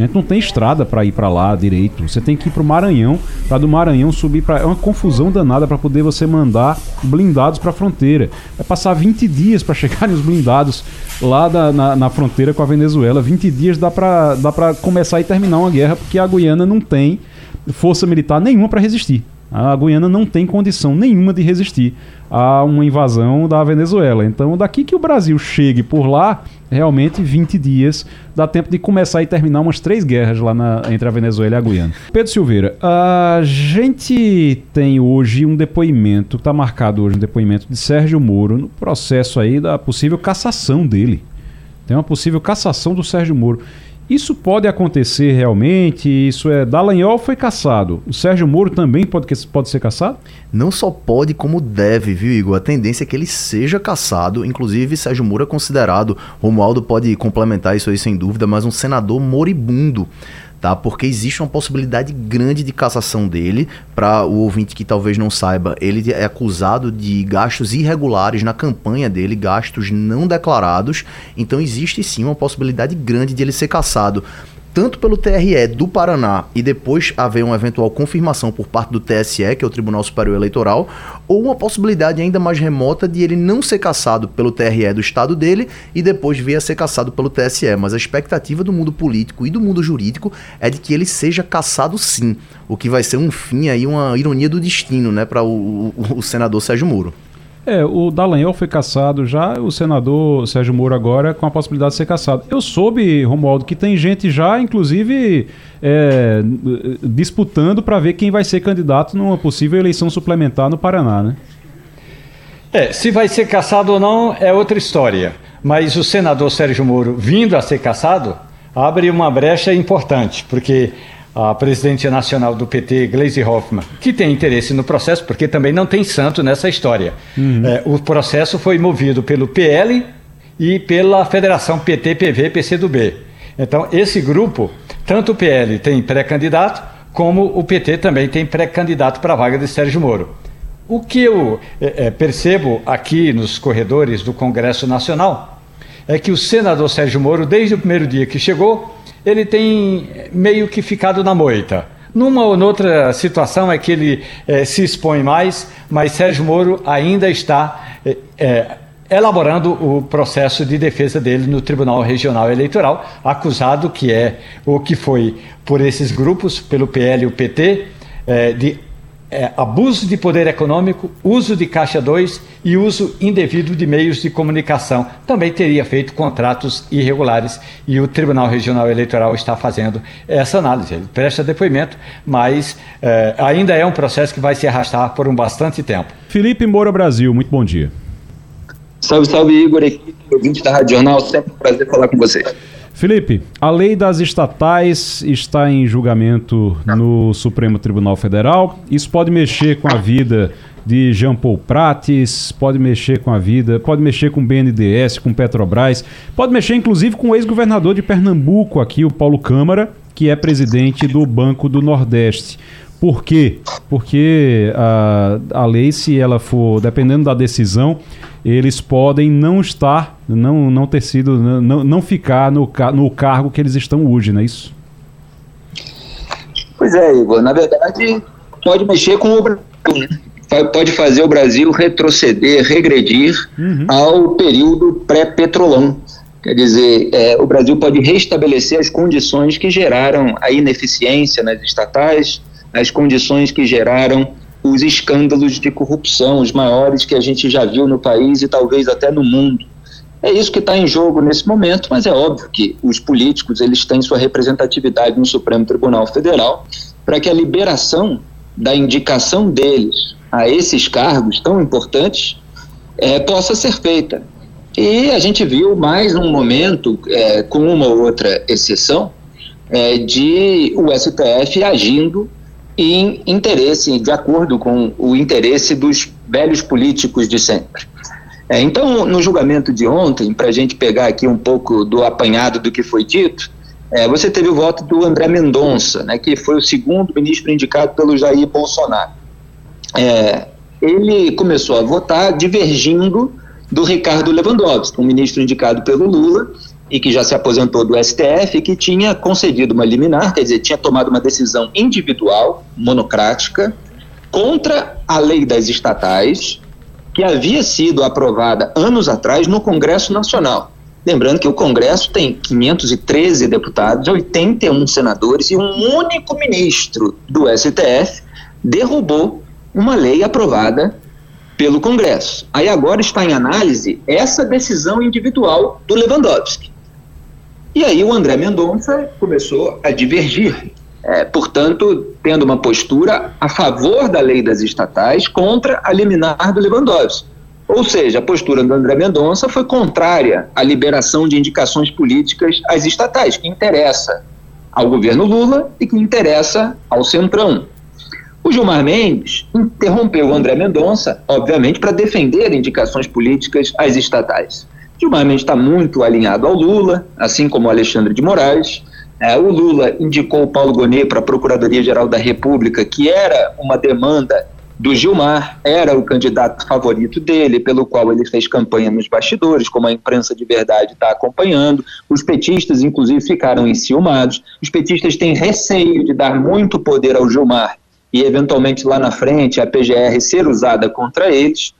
Gente não tem estrada para ir para lá direito. Você tem que ir para o Maranhão, para do Maranhão subir para. É uma confusão danada para poder você mandar blindados para a fronteira. Vai passar 20 dias para chegarem os blindados lá da, na, na, fronteira com a Venezuela. 20 dias dá para dá começar e terminar uma guerra, porque a Guiana não tem força militar nenhuma para resistir. A Guiana não tem condição nenhuma de resistir a uma invasão da Venezuela. Então, daqui que o Brasil chegue por lá, realmente 20 dias dá tempo de começar e terminar umas três guerras lá na, entre a Venezuela e a Guiana. Pedro Silveira, a gente tem hoje um depoimento, está marcado hoje um depoimento de Sérgio Moro no processo aí da possível cassação dele. Tem uma possível cassação do Sérgio Moro. Isso pode acontecer realmente? Isso é. Dallagnol foi caçado. O Sérgio Moro também pode, pode ser caçado? Não só pode, como deve, viu, Igor? A tendência é que ele seja caçado. Inclusive, Sérgio Moro é considerado, Romualdo pode complementar isso aí sem dúvida, mas um senador moribundo tá? Porque existe uma possibilidade grande de cassação dele. Para o ouvinte que talvez não saiba, ele é acusado de gastos irregulares na campanha dele, gastos não declarados. Então existe sim uma possibilidade grande de ele ser cassado tanto pelo TRE do Paraná e depois haver uma eventual confirmação por parte do TSE, que é o Tribunal Superior Eleitoral, ou uma possibilidade ainda mais remota de ele não ser cassado pelo TRE do estado dele e depois vir a ser cassado pelo TSE. Mas a expectativa do mundo político e do mundo jurídico é de que ele seja cassado sim, o que vai ser um fim aí, uma ironia do destino, né, para o, o, o senador Sérgio Moro. É, o Dallagnol foi caçado já, o senador Sérgio Moro agora com a possibilidade de ser caçado. Eu soube, Romualdo, que tem gente já, inclusive, é, disputando para ver quem vai ser candidato numa possível eleição suplementar no Paraná, né? É, se vai ser caçado ou não é outra história. Mas o senador Sérgio Moro vindo a ser cassado abre uma brecha importante, porque a presidente nacional do PT, Gleisi Hoffmann, que tem interesse no processo, porque também não tem santo nessa história. Uhum. É, o processo foi movido pelo PL e pela Federação PT-PV-PCdoB. Então, esse grupo, tanto o PL tem pré-candidato, como o PT também tem pré-candidato para a vaga de Sérgio Moro. O que eu é, é, percebo aqui nos corredores do Congresso Nacional é que o senador Sérgio Moro, desde o primeiro dia que chegou, ele tem meio que ficado na moita. Numa ou noutra situação é que ele é, se expõe mais, mas Sérgio Moro ainda está é, é, elaborando o processo de defesa dele no Tribunal Regional Eleitoral, acusado que é o que foi por esses grupos, pelo PL e o PT, de é, abuso de poder econômico, uso de caixa 2 e uso indevido de meios de comunicação. Também teria feito contratos irregulares e o Tribunal Regional Eleitoral está fazendo essa análise. Ele presta depoimento, mas é, ainda é um processo que vai se arrastar por um bastante tempo. Felipe Moura Brasil, muito bom dia. Salve, salve Igor, equipe, ouvinte da Rádio Jornal, sempre um prazer falar com você. Felipe, a lei das estatais está em julgamento no Supremo Tribunal Federal. Isso pode mexer com a vida de Jean Paul Prates, pode mexer com a vida, pode mexer com o BNDES, com Petrobras, pode mexer inclusive com o ex-governador de Pernambuco aqui, o Paulo Câmara, que é presidente do Banco do Nordeste. Por quê? Porque a, a lei, se ela for, dependendo da decisão, eles podem não estar, não, não ter sido, não, não ficar no, no cargo que eles estão hoje, não é isso? Pois é, Igor. Na verdade, pode mexer com o Brasil, né? pode fazer o Brasil retroceder, regredir uhum. ao período pré-petrolão. Quer dizer, é, o Brasil pode restabelecer as condições que geraram a ineficiência nas estatais, as condições que geraram os escândalos de corrupção, os maiores que a gente já viu no país e talvez até no mundo. É isso que está em jogo nesse momento, mas é óbvio que os políticos eles têm sua representatividade no Supremo Tribunal Federal para que a liberação da indicação deles a esses cargos tão importantes é, possa ser feita. E a gente viu mais um momento, é, com uma ou outra exceção, é, de o STF agindo em interesse, de acordo com o interesse dos velhos políticos de sempre. É, então, no julgamento de ontem, para a gente pegar aqui um pouco do apanhado do que foi dito, é, você teve o voto do André Mendonça, né, que foi o segundo ministro indicado pelo Jair Bolsonaro. É, ele começou a votar divergindo do Ricardo Lewandowski, um ministro indicado pelo Lula, e que já se aposentou do STF, que tinha concedido uma liminar, quer dizer, tinha tomado uma decisão individual, monocrática, contra a lei das estatais, que havia sido aprovada anos atrás no Congresso Nacional. Lembrando que o Congresso tem 513 deputados, 81 senadores e um único ministro do STF derrubou uma lei aprovada pelo Congresso. Aí agora está em análise essa decisão individual do Lewandowski. E aí o André Mendonça começou a divergir, é, portanto, tendo uma postura a favor da lei das estatais contra a liminar do Lewandowski. Ou seja, a postura do André Mendonça foi contrária à liberação de indicações políticas às estatais, que interessa ao governo Lula e que interessa ao Centrão. O Gilmar Mendes interrompeu o André Mendonça, obviamente, para defender indicações políticas às estatais. Gilmar está muito alinhado ao Lula, assim como Alexandre de Moraes. É, o Lula indicou o Paulo Gonet para a Procuradoria-Geral da República, que era uma demanda do Gilmar, era o candidato favorito dele, pelo qual ele fez campanha nos bastidores, como a imprensa de verdade está acompanhando. Os petistas, inclusive, ficaram enciumados. Os petistas têm receio de dar muito poder ao Gilmar e, eventualmente, lá na frente, a PGR ser usada contra eles.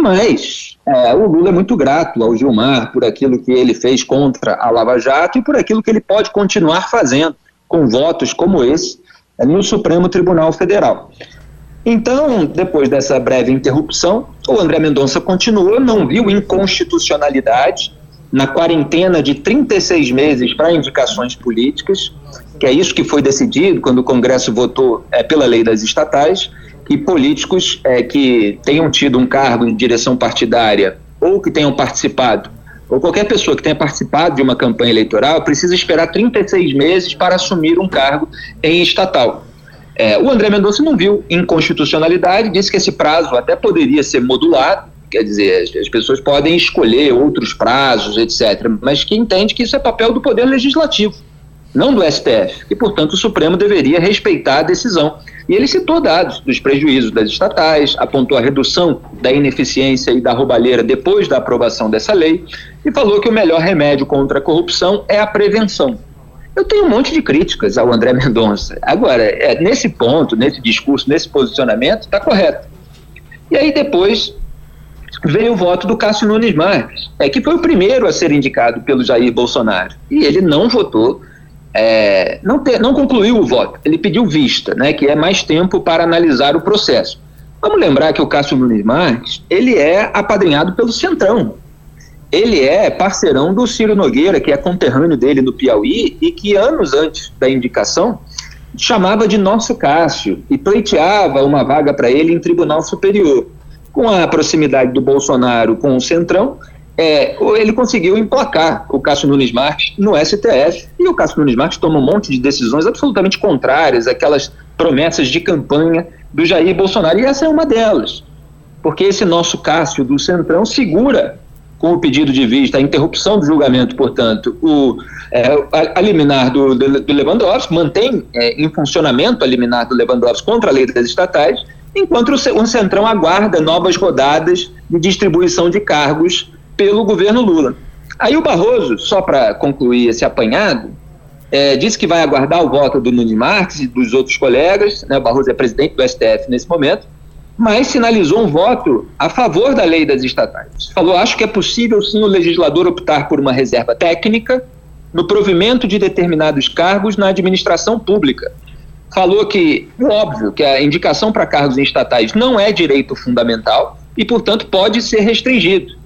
Mas é, o Lula é muito grato ao Gilmar por aquilo que ele fez contra a Lava Jato e por aquilo que ele pode continuar fazendo com votos como esse é, no Supremo Tribunal Federal. Então, depois dessa breve interrupção, o André Mendonça continuou, não viu inconstitucionalidade na quarentena de 36 meses para indicações políticas, que é isso que foi decidido quando o Congresso votou é, pela lei das estatais e políticos é, que tenham tido um cargo em direção partidária ou que tenham participado ou qualquer pessoa que tenha participado de uma campanha eleitoral precisa esperar 36 meses para assumir um cargo em estatal. É, o André Mendonça não viu inconstitucionalidade, disse que esse prazo até poderia ser modulado, quer dizer, as, pessoas podem escolher outros prazos, etc., mas que entende que isso é papel do Poder Legislativo, não do STF, e, portanto, o Supremo deveria respeitar a decisão. E ele citou dados dos prejuízos das estatais, apontou a redução da ineficiência e da roubalheira depois da aprovação dessa lei, e falou que o melhor remédio contra a corrupção é a prevenção. Eu tenho um monte de críticas ao André Mendonça. Agora, é, nesse ponto, nesse discurso, nesse posicionamento, está correto. E aí depois veio o voto do Cássio Nunes Marques, é, que foi o primeiro a ser indicado pelo Jair Bolsonaro. E ele não votou, é, não, não concluiu o voto, ele pediu vista, né, que é mais tempo para analisar o processo. Vamos lembrar que o Cássio Nunes Marques, ele é apadrinhado pelo Centrão, ele é parceirão do Ciro Nogueira, que é conterrâneo dele no Piauí e que anos antes da indicação chamava de nosso Cássio e pleiteava uma vaga para ele em tribunal superior. Com a proximidade do Bolsonaro com o Centrão, é, ele conseguiu emplacar o Cássio Nunes Marques no STF e o Cássio Nunes Marques toma um monte de decisões absolutamente contrárias àquelas promessas de campanha do Jair Bolsonaro e essa é uma delas. Porque esse nosso Cássio do Centrão segura com o pedido de vista, a interrupção do julgamento, portanto, o, é, a, liminar do, do, do Lewandowski, mantém é, em funcionamento a liminar do Lewandowski contra a lei das estatais, enquanto o, o Centrão aguarda novas rodadas de distribuição de cargos pelo governo Lula. Aí o Barroso, só para concluir esse apanhado, é, disse que vai aguardar o voto do Nunes Marques e dos outros colegas, né, o Barroso é presidente do STF nesse momento, mas sinalizou um voto a favor da lei das estatais. Falou: acho que é possível sim o legislador optar por uma reserva técnica no provimento de determinados cargos na administração pública. Falou que, óbvio, que a indicação para cargos estatais não é direito fundamental e, portanto, pode ser restringido.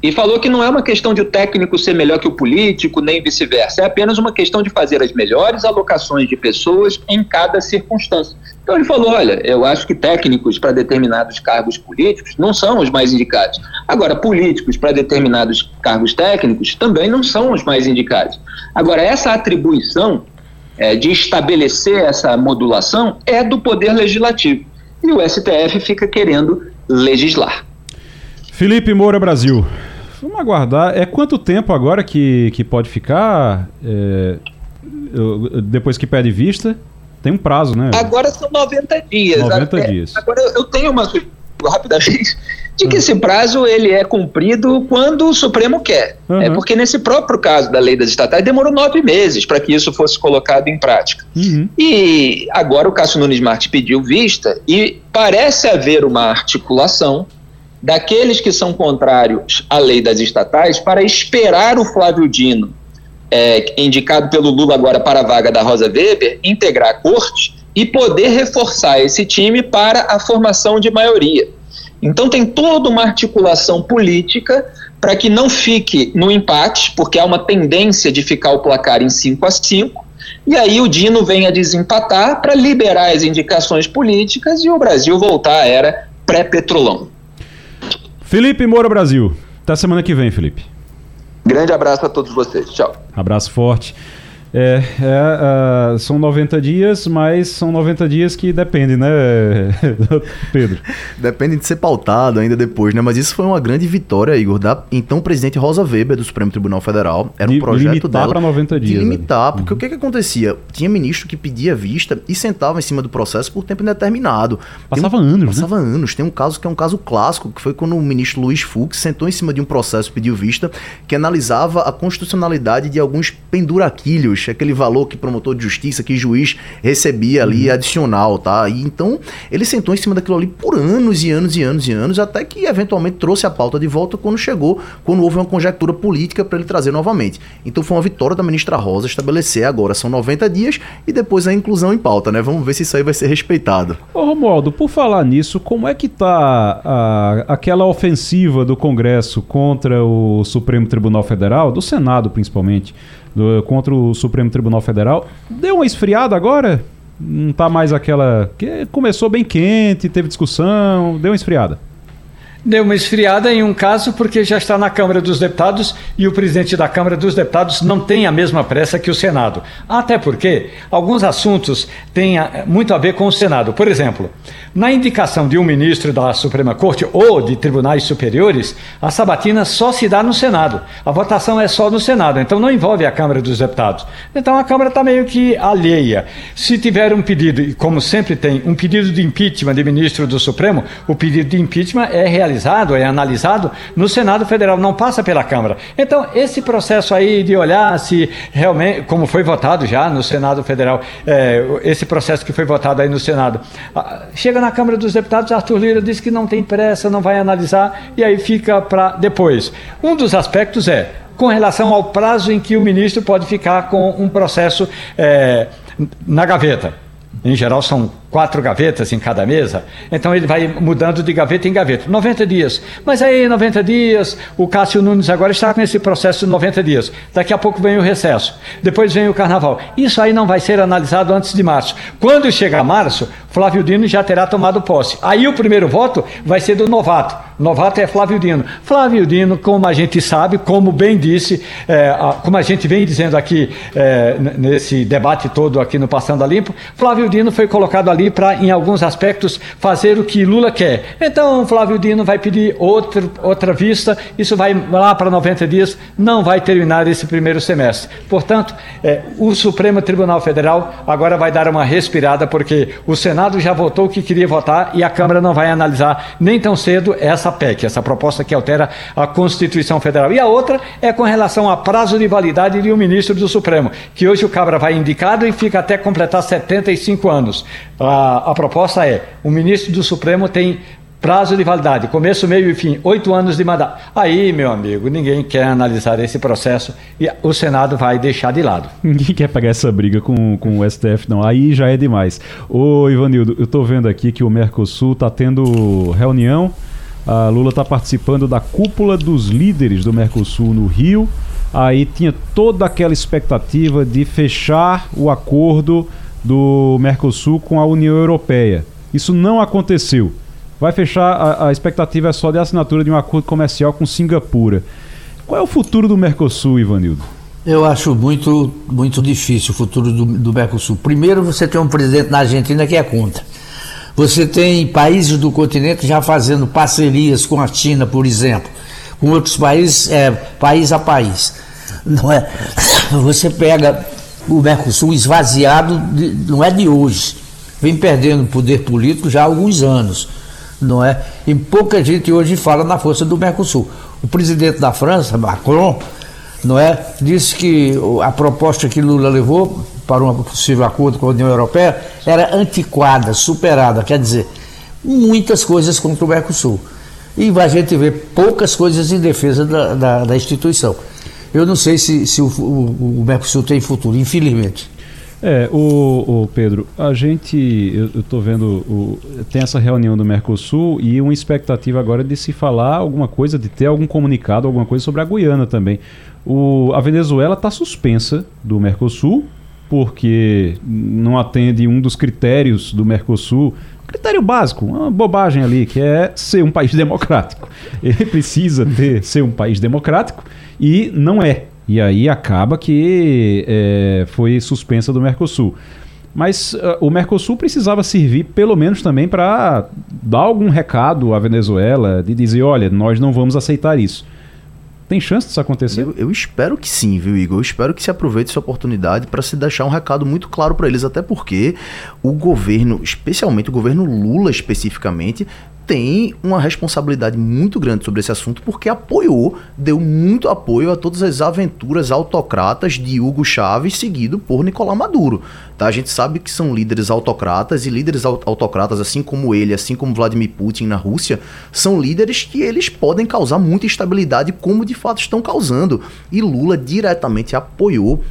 E falou que não é uma questão de o técnico ser melhor que o político, nem vice-versa. É apenas uma questão de fazer as melhores alocações de pessoas em cada circunstância. Então ele falou: olha, eu acho que técnicos para determinados cargos políticos não são os mais indicados. Agora, políticos para determinados cargos técnicos também não são os mais indicados. Agora, essa atribuição é, de estabelecer essa modulação é do Poder Legislativo. E o STF fica querendo legislar. Felipe Moura Brasil. Vamos aguardar. É quanto tempo agora que, que pode ficar? É, depois que pede vista? Tem um prazo, né? Agora são 90 dias. 90 dias. Agora eu tenho uma rapidamente de que esse prazo ele é cumprido quando o Supremo quer. Uhum. É porque nesse próprio caso da lei das estatais demorou nove meses para que isso fosse colocado em prática. Uhum. E agora o Cássio Nunes Martins pediu vista e parece haver uma articulação daqueles que são contrários à lei das estatais para esperar o Flávio Dino, é, indicado pelo Lula agora para a vaga da Rosa Weber, integrar a corte e poder reforçar esse time para a formação de maioria. Então tem toda uma articulação política para que não fique no empate, porque há uma tendência de ficar o placar em 5 a 5, e aí o Dino vem a desempatar para liberar as indicações políticas e o Brasil voltar à era pré-petrolão. Felipe Moura Brasil. Até semana que vem, Felipe. Grande abraço a todos vocês. Tchau. Abraço forte. É, é uh, são 90 dias, mas são 90 dias que dependem, né, Pedro? Dependem de ser pautado ainda depois, né? Mas isso foi uma grande vitória, Igor, da então presidente Rosa Weber do Supremo Tribunal Federal. Era um de, projeto limitar dela. para 90 dias. De limitar, porque uhum. o que, que acontecia? Tinha ministro que pedia vista e sentava em cima do processo por tempo indeterminado. Passava um, anos, Passava né? anos. Tem um caso que é um caso clássico, que foi quando o ministro Luiz Fux sentou em cima de um processo, pediu vista, que analisava a constitucionalidade de alguns penduraquilhos aquele valor que promotor de justiça, que juiz recebia ali uhum. adicional, tá? E então ele sentou em cima daquilo ali por anos e anos e anos e anos, até que eventualmente trouxe a pauta de volta quando chegou, quando houve uma conjectura política para ele trazer novamente. Então foi uma vitória da ministra Rosa estabelecer agora são 90 dias e depois a inclusão em pauta, né? Vamos ver se isso aí vai ser respeitado. Ô Romualdo, por falar nisso, como é que tá a, aquela ofensiva do Congresso contra o Supremo Tribunal Federal, do Senado principalmente? Do, contra o Supremo Tribunal Federal. Deu uma esfriada agora? Não tá mais aquela. que Começou bem quente, teve discussão, deu uma esfriada. deu uma esfriada em um caso porque já está na Câmara dos Deputados e o presidente da Câmara dos Deputados não tem a mesma pressa que o Senado. Até porque alguns assuntos têm muito a ver com o Senado. Por exemplo, na indicação de um ministro da Suprema Corte ou de tribunais superiores, a sabatina só se dá no Senado. A votação é só no Senado, então não envolve a Câmara dos Deputados. Então a Câmara está meio que alheia. Se tiver um pedido, e como sempre tem, um pedido de impeachment de ministro do Supremo, o pedido de impeachment é realizado, é analisado no Senado Federal, não passa pela Câmara. Então, esse processo aí de olhar se realmente, como foi votado já no Senado Federal, é, esse processo que foi votado aí no Senado, chega na Câmara dos Deputados, Arthur Lira disse que não tem pressa, não vai analisar, e aí fica para depois. Um dos aspectos é com relação ao prazo em que o ministro pode ficar com um processo é, na gaveta. Em geral, são quatro gavetas em cada mesa, então ele vai mudando de gaveta em gaveta. 90 dias. Mas aí, 90 dias, o Cássio Nunes agora está com esse processo de 90 dias. Daqui a pouco vem o recesso. Depois vem o carnaval. Isso aí não vai ser analisado antes de março. Quando chegar março, Flávio Dino já terá tomado posse. Aí o primeiro voto vai ser do novato. Novato é Flávio Dino. Flávio Dino, como a gente sabe, como bem disse, é, como a gente vem dizendo aqui é, nesse debate todo aqui no Passando a Limpo, Flávio Dino foi colocado ali ali para, em alguns aspectos, fazer o que Lula quer. Então, Flávio Dino vai pedir outro, outra vista, isso vai lá para 90 dias, não vai terminar esse primeiro semestre. Portanto, é, o Supremo Tribunal Federal agora vai dar uma respirada, porque o Senado já votou o que queria votar e a Câmara não vai analisar nem tão cedo essa PEC, essa proposta que altera a Constituição Federal. E a outra é com relação a prazo de validade de um ministro do Supremo, que hoje o Cabra vai indicado e fica até completar 75 anos a, a proposta é: o ministro do Supremo tem prazo de validade, começo, meio e fim, oito anos de mandato. Aí, meu amigo, ninguém quer analisar esse processo e o Senado vai deixar de lado. Ninguém quer pegar essa briga com, com o STF, não. Aí já é demais. Ô, Ivanildo, eu estou vendo aqui que o Mercosul está tendo reunião. A Lula está participando da cúpula dos líderes do Mercosul no Rio. Aí tinha toda aquela expectativa de fechar o acordo do Mercosul com a União Europeia. Isso não aconteceu. Vai fechar, a, a expectativa é só de assinatura de um acordo comercial com Singapura. Qual é o futuro do Mercosul, Ivanildo? Eu acho muito, muito difícil o futuro do, do Mercosul. Primeiro, você tem um presidente na Argentina que é contra. Você tem países do continente já fazendo parcerias com a China, por exemplo, com outros países, é, país a país. Não é? Você pega o Mercosul esvaziado de, não é de hoje, vem perdendo poder político já há alguns anos, não é? E pouca gente hoje fala na força do Mercosul. O presidente da França, Macron, não é, disse que a proposta que Lula levou para um possível acordo com a União Europeia era antiquada, superada, quer dizer, muitas coisas contra o Mercosul. E a gente vê poucas coisas em defesa da, da, da instituição eu não sei se, se o, o, o Mercosul tem futuro, infelizmente. É, o, o, Pedro, a gente, eu estou vendo, o, tem essa reunião do Mercosul e uma expectativa agora de se falar alguma coisa, de ter algum comunicado, alguma coisa sobre a Guiana também. O, a Venezuela está suspensa do Mercosul porque não atende um dos critérios do Mercosul, critério básico, uma bobagem ali, que é ser um país democrático. Ele precisa ter, ser um país democrático e não é. E aí acaba que é, foi suspensa do Mercosul. Mas uh, o Mercosul precisava servir pelo menos também para dar algum recado à Venezuela, de dizer, olha, nós não vamos aceitar isso. Tem chance disso acontecer? Eu, eu, espero que sim, viu, Igor? Eu espero que se aproveite essa oportunidade para se deixar um recado muito claro para eles, até porque o governo, especialmente o governo Lula especificamente, tem uma responsabilidade muito grande sobre esse assunto porque apoiou, deu muito apoio a todas as aventuras autocratas de Hugo Chávez seguido por Nicolás Maduro. Tá? A gente sabe que são líderes autocratas e líderes autocratas, assim como ele, assim como Vladimir Putin na Rússia, são líderes que eles podem causar muita instabilidade, como de fato estão causando. E Lula diretamente apoiou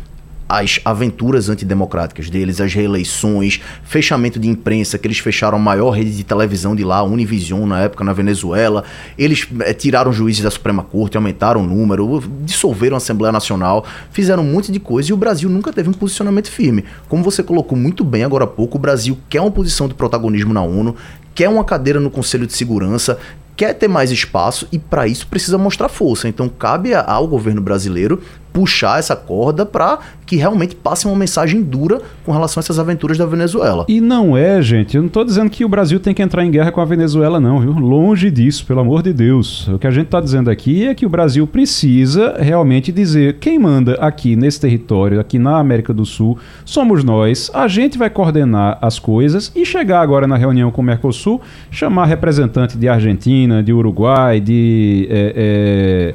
as aventuras antidemocráticas deles, as reeleições, fechamento de imprensa, que eles fecharam a maior rede de televisão de lá, Univision, na época, na Venezuela. Eles é, tiraram juízes da Suprema Corte, aumentaram o número, dissolveram a Assembleia Nacional, fizeram um monte de coisa e o Brasil nunca teve um posicionamento firme. Como você colocou muito bem agora há pouco, o Brasil quer uma posição de protagonismo na ONU, quer uma cadeira no Conselho de Segurança, quer ter mais espaço e para isso precisa mostrar força. Então cabe ao governo brasileiro puxar essa corda para que realmente passe uma mensagem dura com relação a essas aventuras da Venezuela. E não é, gente, eu não estou dizendo que o Brasil tem que entrar em guerra com a Venezuela, não, viu? Longe disso, pelo amor de Deus. O que a gente está dizendo aqui é que o Brasil precisa realmente dizer quem manda aqui nesse território, aqui na América do Sul, somos nós. A gente vai coordenar as coisas e chegar agora na reunião com o Mercosul, chamar representante de Argentina, de Uruguai, de. É,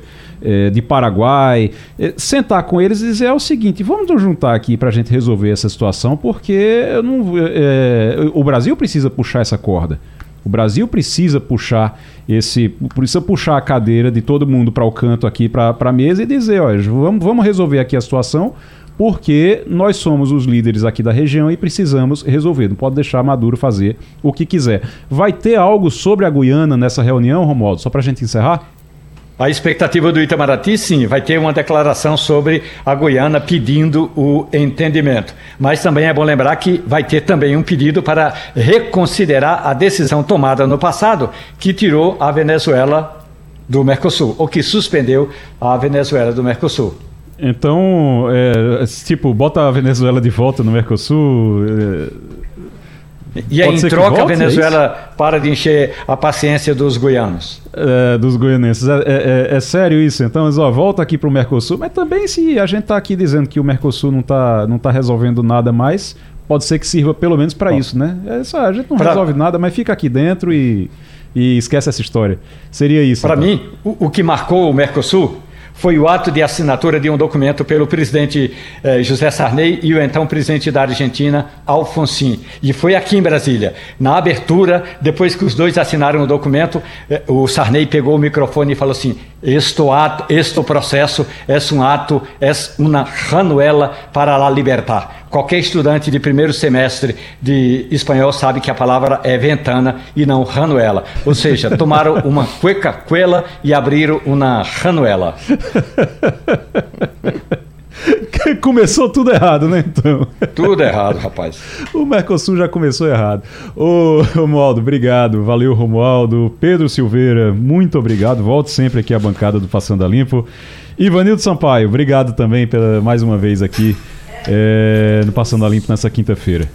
é, é, de Paraguai, é, sentar com eles e dizer é o seguinte: vamos nos juntar aqui para a gente resolver essa situação, porque não, é, o Brasil precisa puxar essa corda. O Brasil precisa puxar esse, precisa puxar a cadeira de todo mundo para o canto aqui, para a mesa e dizer, olha, vamos, vamos resolver aqui a situação, porque nós somos os líderes aqui da região e precisamos resolver. Não pode deixar Maduro fazer o que quiser. Vai ter algo sobre a Guiana nessa reunião, Romualdo? Só para a gente encerrar? A expectativa do Itamaraty, sim, vai ter uma declaração sobre a Guiana pedindo o entendimento. Mas também é bom lembrar que vai ter também um pedido para reconsiderar a decisão tomada no passado que tirou a Venezuela do Mercosul, ou que suspendeu a Venezuela do Mercosul. Então, é, tipo, bota a Venezuela de volta no Mercosul. É e aí, em troca, volte, a é Venezuela é para de encher a paciência dos goianos. É, dos goianenses. É, é, é, é sério isso? Então, ó, volta aqui para o Mercosul. Mas também, se a gente está aqui dizendo que o Mercosul não está não tá resolvendo nada mais, pode ser que sirva pelo menos para isso, né? A gente não pra... resolve nada, mas fica aqui dentro e, e esquece essa história. Seria isso. Para então. mim, o, o que marcou o Mercosul foi o ato de assinatura de um documento pelo presidente eh, José Sarney e o então presidente da Argentina, Alfonsin. E foi aqui em Brasília. Na abertura, depois que os dois assinaram o documento, eh, o Sarney pegou o microfone e falou assim: Este ato, este processo é um ato, é uma ranuela para la libertar. Qualquer estudante de primeiro semestre de espanhol sabe que a palavra é ventana e não ranuela. Ou seja, tomaram uma cueca cuela e abriram uma ranuela. Começou tudo errado, né, então? Tudo errado, rapaz. o Mercosul já começou errado. Ô, Romualdo, obrigado. Valeu, Romualdo. Pedro Silveira, muito obrigado. Volte sempre aqui à bancada do Passando a Limpo. Ivanildo Sampaio, obrigado também pela mais uma vez aqui é, no Passando a Limpo nessa quinta-feira.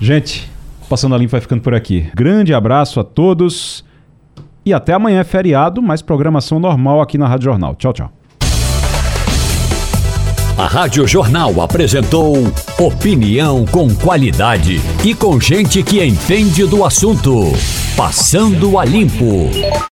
Gente, Passando a Limpo vai ficando por aqui. Grande abraço a todos e até amanhã é feriado, mas programação normal aqui na Rádio Jornal. Tchau, tchau. A Rádio Jornal apresentou opinião com qualidade e com gente que entende do assunto. Passando a Limpo.